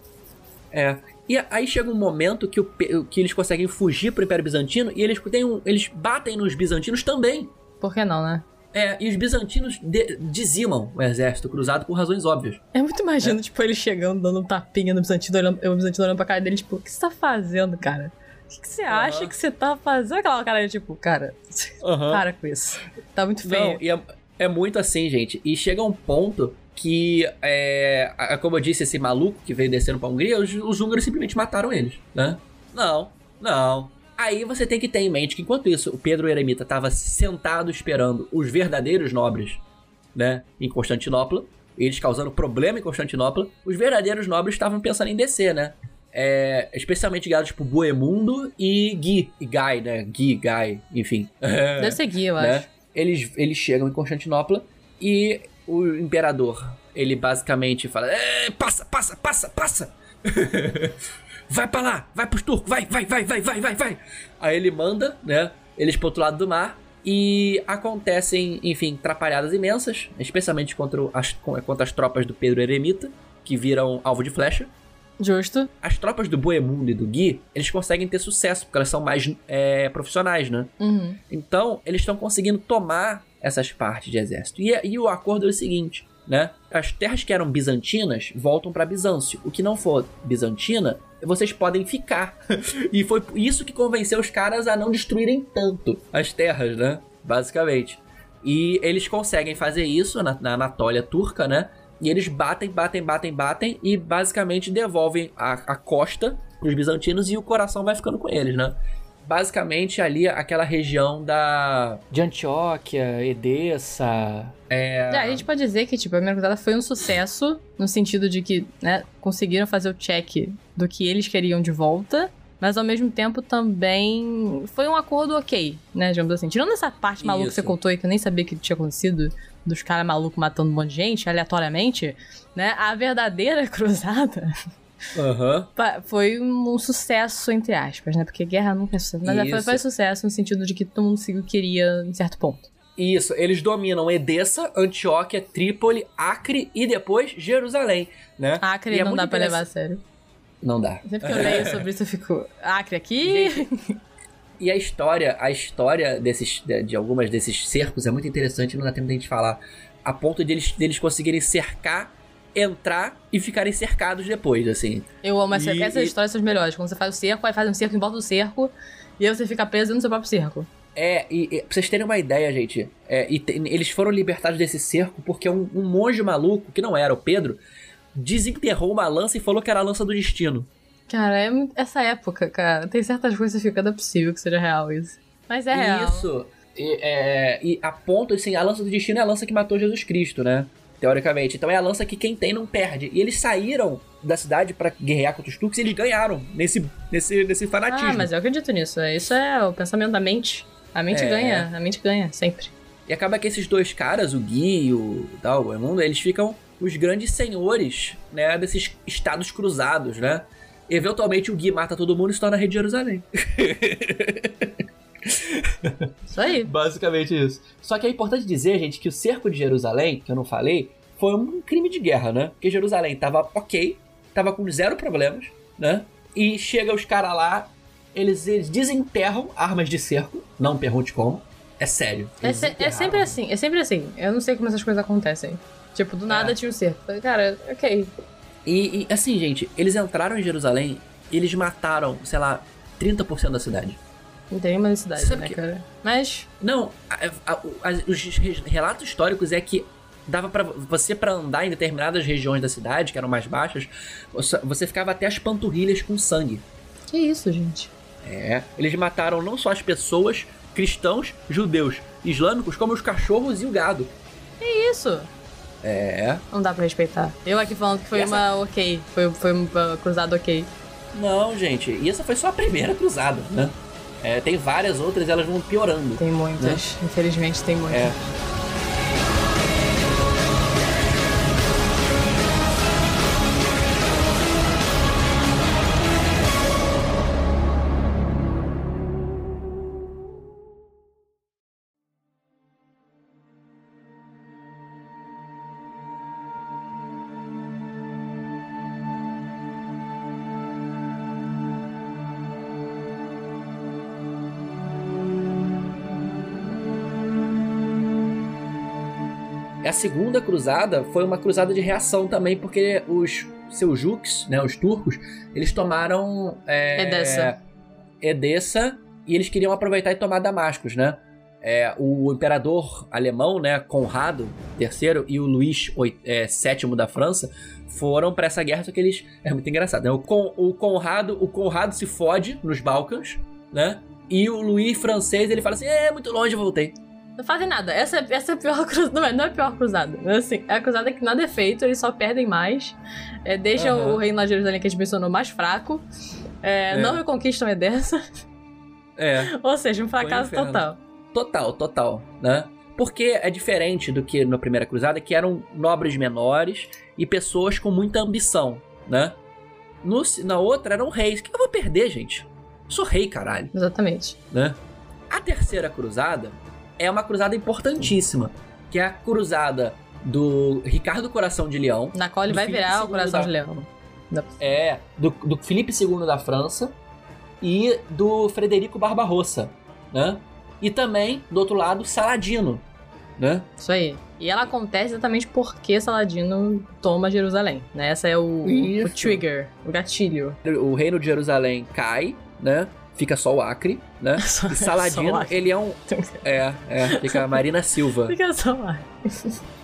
É. E aí chega um momento que, o que eles conseguem fugir pro Império Bizantino e eles, têm um- eles batem nos bizantinos também. Por que não, né? É, e os bizantinos de- dizimam o exército cruzado por razões óbvias. É muito imagino, tipo, ele chegando, dando um tapinha no Bizantino, olhando, o Bizantino olhando pra cara dele, tipo, o que você tá fazendo, cara? O que, você acha que você tá fazendo? Aquela cara, tipo, cara, para com isso. Tá muito feio. Não, e é, é muito assim, gente. E chega um ponto que, é, como eu disse, esse maluco que veio descendo pra Hungria, os, os húngaros simplesmente mataram eles, né? Não, não. Aí você tem que ter em mente que enquanto isso, o Pedro Eremita estava sentado esperando os verdadeiros nobres, né, em Constantinopla, eles causando problema em Constantinopla, os verdadeiros nobres estavam pensando em descer, né? É, especialmente guiados por Boemundo e Guy, e Guy, né? Guy, Guy, enfim. Deve seguir, eu né? acho. Eles, eles chegam em Constantinopla e o imperador, ele basicamente fala: "É, passa, passa, passa, passa! vai pra lá, vai pros turcos, vai, vai, vai, vai, vai, vai, vai! Aí ele manda, né? Eles pro outro lado do mar e acontecem, enfim, trapalhadas imensas, especialmente contra, as, contra as tropas do Pedro Eremita, que viram alvo de flecha. Justo. As tropas do Boemundo e do Gui, eles conseguem ter sucesso, porque elas são mais é, profissionais, né? Uhum. Então, eles estão conseguindo tomar essas partes de exército. E, e o acordo é o seguinte, né? As terras que eram bizantinas voltam para Bizâncio. O que não for bizantina, vocês podem ficar. e foi isso que convenceu os caras a não destruírem tanto as terras, né? Basicamente. E eles conseguem fazer isso na, na Anatólia turca, né? E eles batem, batem, batem, batem e basicamente devolvem a, a costa pros bizantinos e o coração vai ficando com eles, né? Basicamente ali aquela região da de Antioquia, Edessa, é, É, a gente pode dizer que, tipo, a primeira cruzada foi um sucesso, no sentido de que, né, conseguiram fazer o check do que eles queriam de volta, mas ao mesmo tempo também foi um acordo ok, né, digamos assim. Tirando essa parte maluca que você contou aí, que eu nem sabia que tinha acontecido, dos caras malucos matando um monte de gente, aleatoriamente, né? A verdadeira cruzada Pa- foi um sucesso, entre aspas, né? Porque guerra nunca é sucesso. Mas foi, Isso. foi sucesso no sentido de que todo mundo se queria em certo ponto. Isso, eles dominam Edessa, Antioquia, Trípoli, Acre e depois Jerusalém, né? Acre E é não dá pra levar a sério. Não dá. Sempre que eu leio sobre isso, eu fico. Acre aqui. E a história, a história desses, de, de algumas desses cercos é muito interessante, não dá tempo de a gente falar. A ponto de eles, deles conseguirem cercar, entrar e ficarem cercados depois, assim. Eu amo essa, E- essas e- histórias são as melhores. Quando você faz o cerco, aí faz um cerco em volta do cerco. E aí você fica preso no seu próprio cerco. É, e, e pra vocês terem uma ideia, gente, é, e te- eles foram libertados desse cerco porque um, um monge maluco, que não era o Pedro, desenterrou uma lança e falou que era a lança do destino. Cara, é essa época, cara, tem certas coisas que fica, não é possível que seja real isso. Mas é real. Isso. E, é, e a ponto, assim, a lança do destino é a lança que matou Jesus Cristo, né? Teoricamente. Então é a lança que quem tem não perde. E eles saíram da cidade pra guerrear contra os turcos e eles ganharam nesse, nesse, nesse fanatismo. Ah, mas eu acredito nisso. Isso é o pensamento da mente. A mente É. ganha, a mente ganha, sempre. E acaba que esses dois caras, o Gui e o tal, o Raimundo, eles ficam os grandes senhores, né, desses estados cruzados, né? Eventualmente o Gui mata todo mundo e se torna rei de Jerusalém. Isso aí. Basicamente isso. Só que é importante dizer, gente, que o cerco de Jerusalém, que eu não falei, foi um crime de guerra, né? Porque Jerusalém tava ok, tava com zero problemas, né? E chega os caras lá, eles, eles desenterram armas de cerco, não pergunte como. É sério. É, se- é sempre assim, é sempre assim. Eu não sei como essas coisas acontecem. Tipo, do nada É. tinha um cerco. Falei, Cara, ok. E, e, assim, gente, eles entraram em Jerusalém e eles mataram, sei lá, 30% da cidade. Não tem nenhuma necessidade, Sabe né, que- cara? Mas, Não, a- a- as- os re- relatos históricos é que dava para você pra andar em determinadas regiões da cidade, que eram mais baixas, você, ficava até as panturrilhas com sangue. que isso, gente? É, eles mataram não só as pessoas, cristãos, judeus, islâmicos, como os cachorros e o gado. Que isso? É. Não dá pra respeitar. Eu aqui falando que foi essa- uma ok. Foi, foi uma cruzada ok. Não, gente, e essa foi só a primeira cruzada, né? É, tem várias outras, elas vão piorando. Tem muitas. Infelizmente, tem muitas. É. A segunda cruzada foi uma cruzada de reação também, porque os seljuks, né, os turcos, eles tomaram é, Edessa. Edessa e eles queriam aproveitar e tomar Damascus, né? É, o imperador alemão, né, Conrado III e o Luís VII é, da França foram pra essa guerra, só que eles é muito engraçado, né? O, Con, o Conrado, o Conrado se fode nos Balcãs, né? E o Luís francês, ele fala assim: "É, muito longe, eu voltei". Não fazem nada. Essa, essa é a pior cruzada. Não é, não é a pior cruzada. É assim, é a cruzada que nada é feito, eles só perdem mais. É, deixam Aham. o reino lá de Jerusalém que a gente mencionou mais fraco. É, É. Não reconquistam é dessa. É. Ou seja, um fracasso inferno. total. Total, total, né? Porque é diferente do que na primeira cruzada, que eram nobres menores e pessoas com muita ambição, né? No, na outra eram reis. O que eu vou perder, gente? Eu sou rei, caralho, Exatamente. né? A terceira cruzada é uma cruzada importantíssima, que é a cruzada do Ricardo Coração de Leão, Na qual ele vai Filipe virar o II coração da- de leão. É do, do Felipe II da França e do Frederico Barbarossa, né? E também, do outro lado, Saladino, né? Isso aí. E ela acontece exatamente porque Saladino toma Jerusalém. Né? Essa é o, o trigger, o gatilho. o reino de Jerusalém cai, né? Fica só o Acre, né? E Saladino, Acre. ele é um. É, é. Fica a Marina Silva. Fica só lá.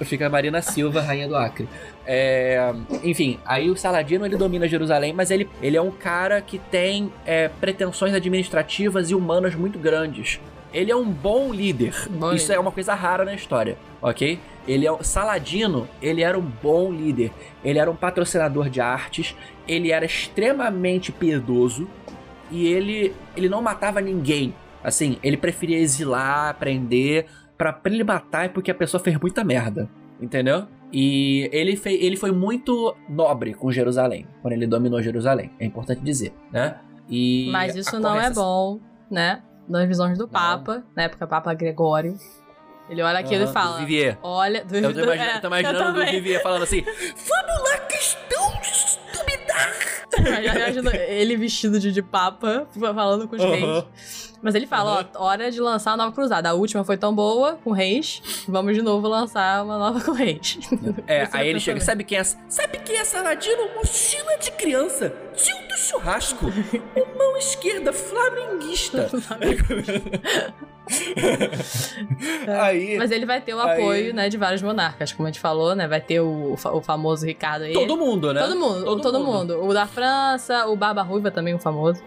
Fica a Marina Silva, rainha do Acre. É, enfim, aí o Saladino ele domina Jerusalém, mas ele, ele é um cara que tem é, pretensões administrativas e humanas muito grandes. Ele é um bom líder. Bom Isso líder. é uma coisa rara na história, ok? Ele é Saladino, ele era um bom líder. Ele era um patrocinador de artes. Ele era extremamente piedoso e ele ele não matava ninguém. Assim, ele preferia exilar, prender pra, pra ele matar é porque a pessoa fez muita merda. Entendeu? E ele, fei, ele foi muito nobre com Jerusalém, quando ele dominou Jerusalém. É importante dizer, né? E Mas isso não é bom, né? Nas visões do Papa, na época Papa Gregório. Ele olha aquilo Aham, e fala: do Vivier. Olha, do, Eu tô imaginando, é, eu tô imaginando eu o. Vivier falando assim: Vamos lá, imagino ele vestido de, de papa, falando com os Aham. reis. Mas ele fala, ó, hora de lançar a nova cruzada. A última foi tão boa, com reis, vamos de novo lançar uma nova com reis. É, Esse aí ele chega, sabe quem é? Sabe quem é Saladino? Mochila de criança, tio churrasco, o mão esquerda flamenguista. aí, Mas ele vai ter o Aí- apoio, né, de vários monarcas, como a gente falou, né? Vai ter o, o famoso Ricardo aí. todo mundo, né? Todo mundo, todo, mundo. O da França, o Barba Ruiva também, o famoso.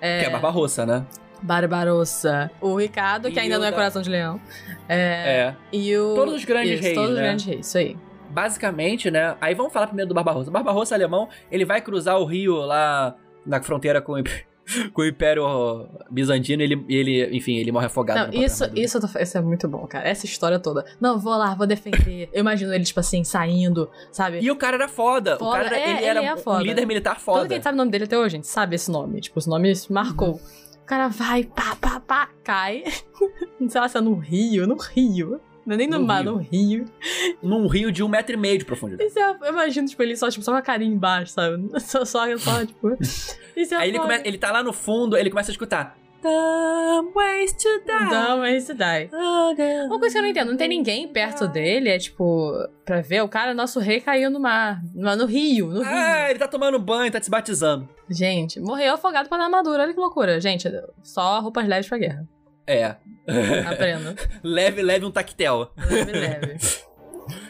Que é Barbarossa, né? Barbarossa. O Ricardo, que E ainda não é da- Coração de Leão. É. É. E o. Todos os grandes isso, reis, Todos os né? grandes reis, isso aí. Basicamente, né? Aí vamos falar primeiro do Barbarossa. O Barbarossa alemão, ele vai cruzar o rio lá na fronteira com o, com o Império Bizantino. Ele, ele, enfim, ele morre afogado. Não, isso, isso, isso é muito bom, cara. Essa história toda. Não, vou lá, vou defender. Eu imagino ele, tipo assim, saindo, sabe? E o cara era foda. O Foda. cara era, É, ele ele era é um líder militar Todo foda. quem sabe o nome dele até hoje, gente sabe esse nome. Tipo, esse nome marcou. Uhum. O cara vai, pá, pá, pá, cai. Não sei lá se é no rio, no rio. Não é nem no, No mar, rio. no rio. Num rio de um metro e meio de profundidade. Isso é, eu imagino, tipo, ele só, tipo, só com a carinha embaixo, sabe? Só, só, só tipo. Isso é Aí ele, come, ele tá lá no fundo, ele começa a escutar. Some ways to die. Não, mas isso dá. Uma coisa que eu não entendo, não tem ninguém perto dele, é tipo, pra ver, o cara, nosso rei caiu no mar, no, rio, no rio. Ah, ele tá tomando banho, tá se batizando. Gente, morreu afogado pela armadura, olha que loucura. Gente, só roupas leves pra guerra. É. Aprenda. leve, leve um tactel. Leve, leve.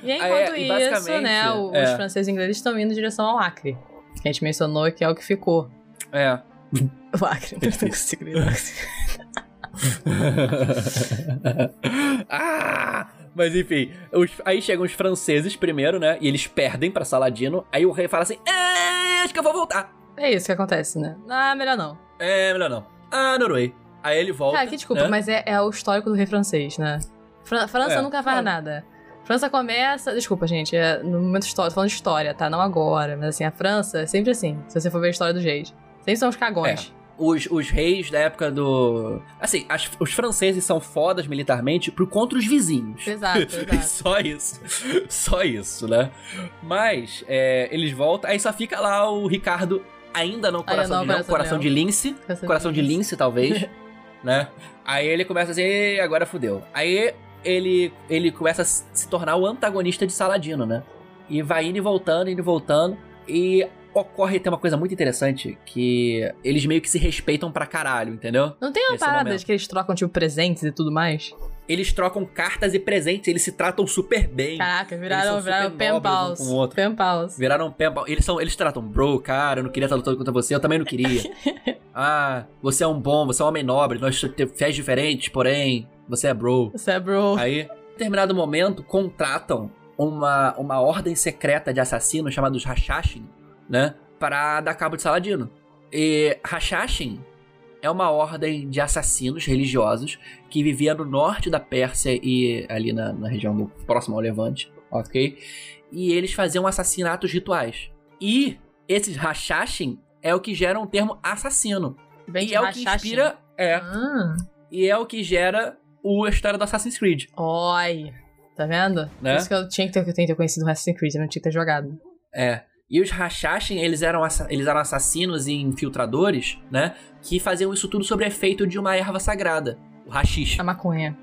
E enquanto é, e isso, né, o- os é. franceses e ingleses estão indo em direção ao Acre. Que a gente mencionou que é o que ficou. É. O Acre, não consigo ah! Mas enfim, os- aí chegam os franceses primeiro, né? E eles perdem pra Saladino. Aí o rei fala assim: É, acho que eu vou voltar. É isso que acontece, né? Ah, melhor não. É, melhor não. Ah, Noruei. Aí ele volta. Cara, que desculpa, né? mas é, é o histórico do rei francês, né? Fran- França É, nunca faz claro. nada. França começa. Desculpa, gente, é no momento histórico, tô falando de história, tá? Não agora. Mas assim, a França é sempre assim, se você for ver a história do reis. Sempre são os cagões. Os, os reis da época do. Assim, as- os franceses são fodas militarmente pro contra os vizinhos. Exato, exato. Só isso. Só isso, né? Mas é, eles voltam, aí só fica lá o Ricardo, ainda não coração não, de leão, coração coração de de lince. Coração de Coração de lince. lince, talvez. né? Aí ele começa assim, "Ê, agora fudeu. Aí ele, ele começa a se tornar o antagonista de Saladino, né? E vai indo e voltando, indo e voltando. E ocorre, tem uma coisa muito interessante, que eles meio que se respeitam pra caralho, entendeu? Não tem uma Nesse parada momento. de que eles trocam, tipo, presentes e tudo mais? Eles trocam cartas e presentes, eles se tratam super bem. Caraca, viraram, viraram super pen nobres um pals. com o outro. Pen pals. Viraram pé. Eles são. Eles tratam, bro, cara, eu não queria estar lutando contra você, eu também não queria. ah, você é um bom, você é um homem nobre, nós temos fés diferentes, porém, você é bro. Você é bro. Aí, em determinado momento, contratam uma, uma ordem secreta de assassinos chamados Hashashin, né? Para dar cabo de Saladino. E Hashashin é uma ordem de assassinos religiosos que vivia no norte da Pérsia e ali na, na região do próximo ao Levante, ok? E eles faziam assassinatos rituais. E esses Hashashin é o que gera um termo assassino. Vem e é o que Hashashin. inspira. É. Ah, E é o que gera o, a história do Assassin's Creed. oi. Tá vendo? Né? Por isso que eu tinha que ter, eu tinha que ter conhecido o Assassin's Creed, eu não tinha que ter jogado. É. E os Hashashin, eles eram, eles eram assassinos e infiltradores, né? Que faziam isso tudo sob efeito de uma erva sagrada. O hashish. A maconha.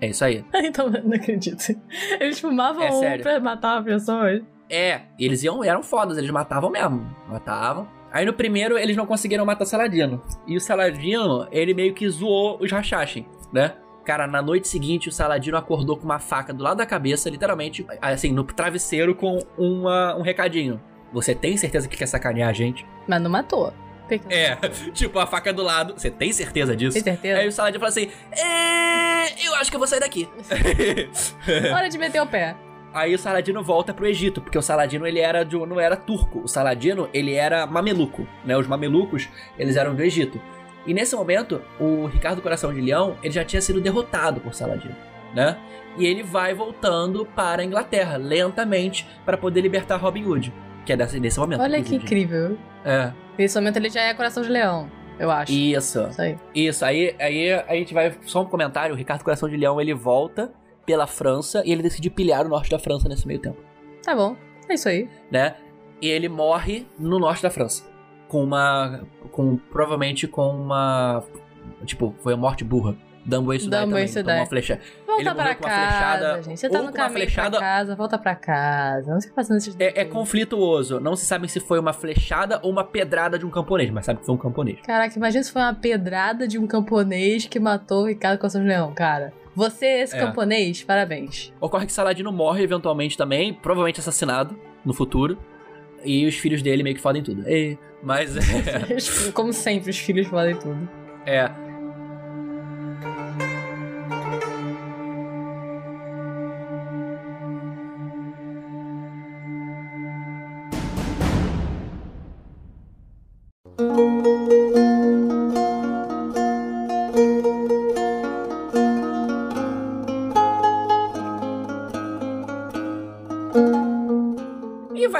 É isso aí. então, não acredito. Eles fumavam É um sério. pra matar pessoas. É, eles iam, eram fodas, eles matavam mesmo. Matavam. Aí no primeiro eles não conseguiram matar Saladino. E o Saladino, ele meio que zoou os Hashashin, né? Cara, na noite seguinte o Saladino acordou com uma faca do lado da cabeça, literalmente, assim, no travesseiro com uma, um recadinho. Você tem certeza que quer sacanear a gente? Mas não matou. Tem É, tipo, a faca do lado. Você tem certeza disso? certeza? Aí o Saladino fala assim: É. Eu acho que eu vou sair daqui. Hora de meter o pé. Aí o Saladino volta pro Egito, porque o Saladino ele era de, não era turco. O Saladino ele era mameluco, né? Os mamelucos eles eram do Egito. E nesse momento, o Ricardo Coração de Leão ele já tinha sido derrotado por Saladino. né? E ele vai voltando para a Inglaterra, lentamente, para poder libertar Robin Hood. Que é nesse momento. Olha que incrível. É. Nesse momento ele já é coração de leão, eu acho. Isso. Isso aí. Isso, aí, aí a gente vai. Só um comentário: o Ricardo Coração de Leão ele volta pela França e ele decide pilhar o norte da França nesse meio tempo, Tá bom. É isso aí. né? E ele morre no norte da França. Com uma. Com. Provavelmente com uma. Tipo, foi a morte burra. Dumbo isso daí Dumbo também. isso tomou uma flecha. Volta Ele pra casa, flechada, gente. Você tá no caminho flechada- pra casa, volta pra casa. Não fica fazendo esses É, é conflituoso. Não se sabe se foi uma flechada ou uma pedrada de um camponês, mas sabe que foi um camponês. Caraca, imagina se foi uma pedrada de um camponês que matou o Ricardo de Leão, cara. Você, esse É. camponês, parabéns. Ocorre que Saladino morre eventualmente também, provavelmente assassinado no futuro. E os filhos dele meio que fodem tudo. E- mas é. Como sempre, os filhos podem tudo. é.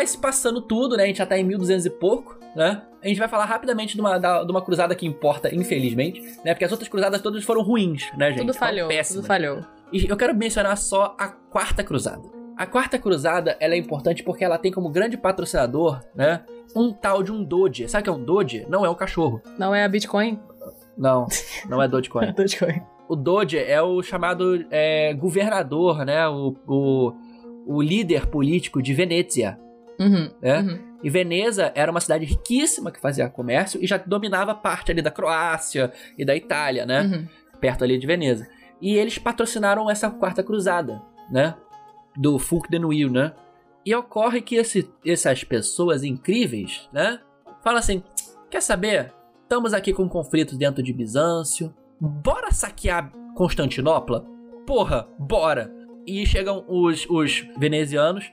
Vai se passando tudo, né? A gente já tá em 1200 e pouco, né? A gente vai falar rapidamente de uma, da- de uma cruzada que importa, infelizmente, né? Porque as outras cruzadas todas foram ruins, né, gente? tudo falhou, tudo falhou. E eu quero mencionar só a quarta cruzada. A quarta cruzada, ela é importante porque ela tem como grande patrocinador, né? Um tal de um Doge. Sabe o que é um Doge? Não é um cachorro. Não é a Bitcoin? Não, não é Dogecoin. Dogecoin. O Doge é o chamado é, governador, né? O, o, o líder político de Venezia. Uhum. É? uhum. E Veneza era uma cidade riquíssima que fazia comércio e já dominava parte ali da Croácia e da Itália, né? Uhum. Perto ali de Veneza. E eles patrocinaram essa quarta cruzada, né? Do Fulk den Will, né? E ocorre que esse- essas pessoas incríveis, né? Falam assim: quer saber? Estamos aqui com um conflito dentro de Bizâncio. Bora saquear Constantinopla? Porra, bora! E chegam os, os venezianos.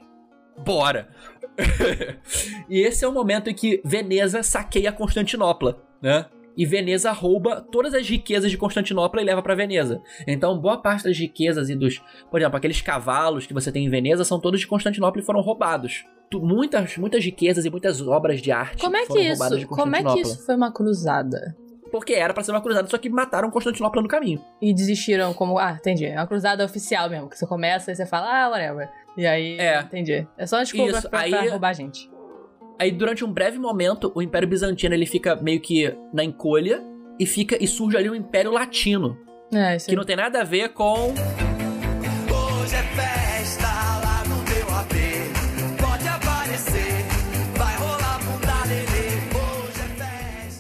Bora! e esse é o momento em que Veneza saqueia Constantinopla, né? E Veneza rouba todas as riquezas de Constantinopla e leva pra Veneza. Então, boa parte das riquezas e dos, por exemplo, aqueles cavalos que você tem em Veneza são todos de Constantinopla e foram roubados. Tu- muitas, muitas riquezas e muitas obras de arte Como é foram que roubadas de isso? Como é que Constantinopla. isso foi uma cruzada? Porque era pra ser uma cruzada, só que mataram Constantinopla no caminho. E desistiram como. Ah, entendi. É uma cruzada oficial mesmo. Que você começa e você fala, ah, whatever. E aí. É. Entendi. É só uma desculpa Isso, pra, aí- pra roubar a gente. Aí, durante um breve momento, o Império Bizantino ele fica meio que na encolha e fica e surge ali o Império Latino, É, isso que não tem nada a ver com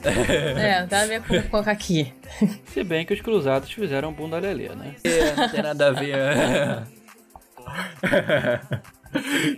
é. É, tem a ver com, com aqui. Se bem que os cruzados fizeram bunda lelê, né? É, não tem nada a ver.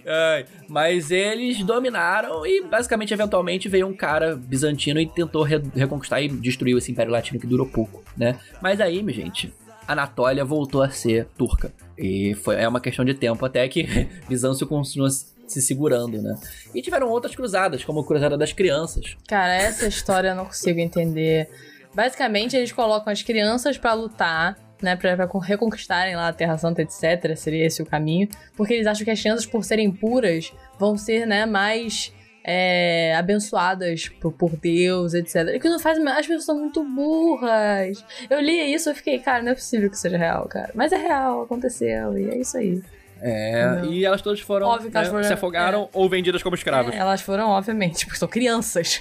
Ai, mas eles dominaram e basicamente, eventualmente, veio um cara bizantino e tentou re- reconquistar e destruiu esse Império Latino que durou pouco, né? Mas aí, minha gente, Anatólia voltou a ser turca. E foi, é uma questão de tempo até que Bizâncio continua se segurando, né? E tiveram outras cruzadas, como a Cruzada das Crianças. Cara, essa história eu não consigo entender. Basicamente, eles colocam as crianças pra lutar, né? Pra reconquistarem lá a Terra Santa, etc. Seria esse o caminho. Porque eles acham que as crianças, por serem puras, vão ser, né, mais. é, abençoadas por, por Deus, etc. Que não faz. As pessoas são muito burras. Eu li isso e fiquei, cara, não é possível que seja real, cara. Mas é real, aconteceu, e é isso aí. É, Não. e elas todas foram, Óbvio que elas né, foram- se afogaram ou vendidas como escravas. É, elas foram, obviamente, porque são crianças.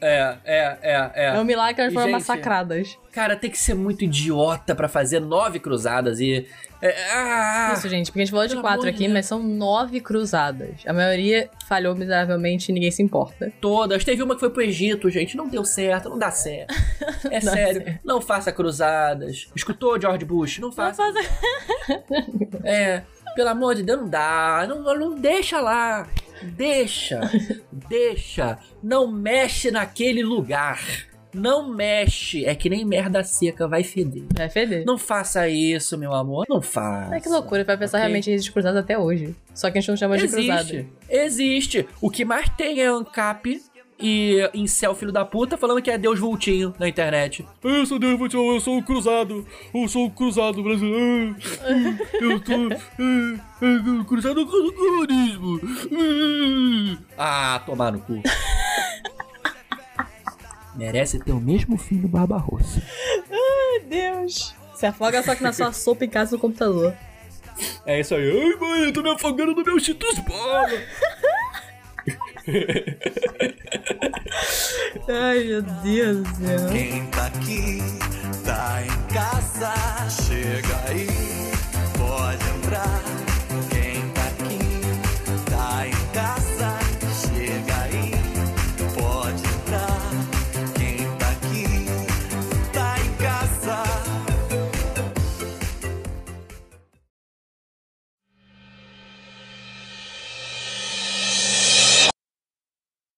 É, é, é, é. É um milagre que elas foram gente, massacradas. Cara, tem que ser muito idiota pra fazer nove cruzadas e. é, ah, Isso, gente, porque a gente falou de quatro aqui, Deus. mas são nove cruzadas. A maioria falhou miseravelmente e ninguém se importa. Todas. Teve uma que foi pro Egito, gente. Não deu certo, não dá certo. É Dá sério. certo. Não faça cruzadas. Escutou, George Bush? Não faça. É. Pelo amor de Deus, não dá. Não, não deixa lá. Deixa. deixa. Não mexe naquele lugar. Não mexe. É que nem merda seca, vai feder. Vai feder. Não faça isso, meu amor. Não faça. É que loucura, vai pensar Ok? realmente existe cruzadas até hoje. Só que a gente não chama de cruzada. Existe. Existe. O que mais tem é ANCAP e incel filho da puta falando que é Deus vultinho na internet. Eu sou Deus vultinho, eu sou o cruzado. Eu sou o cruzado brasileiro. Eu tô. é, é, cruzado contra o comunismo. Ah, tomar no cu. Merece ter o mesmo fim do Barbarossa. Ai, Deus. Se afoga só que na sua sopa em casa no computador. É isso aí. Ai, mãe, eu tô me afogando no meu Cheetos Bola. Ai, meu Deus do céu. Quem tá aqui, tá em casa, chega aí, pode entrar.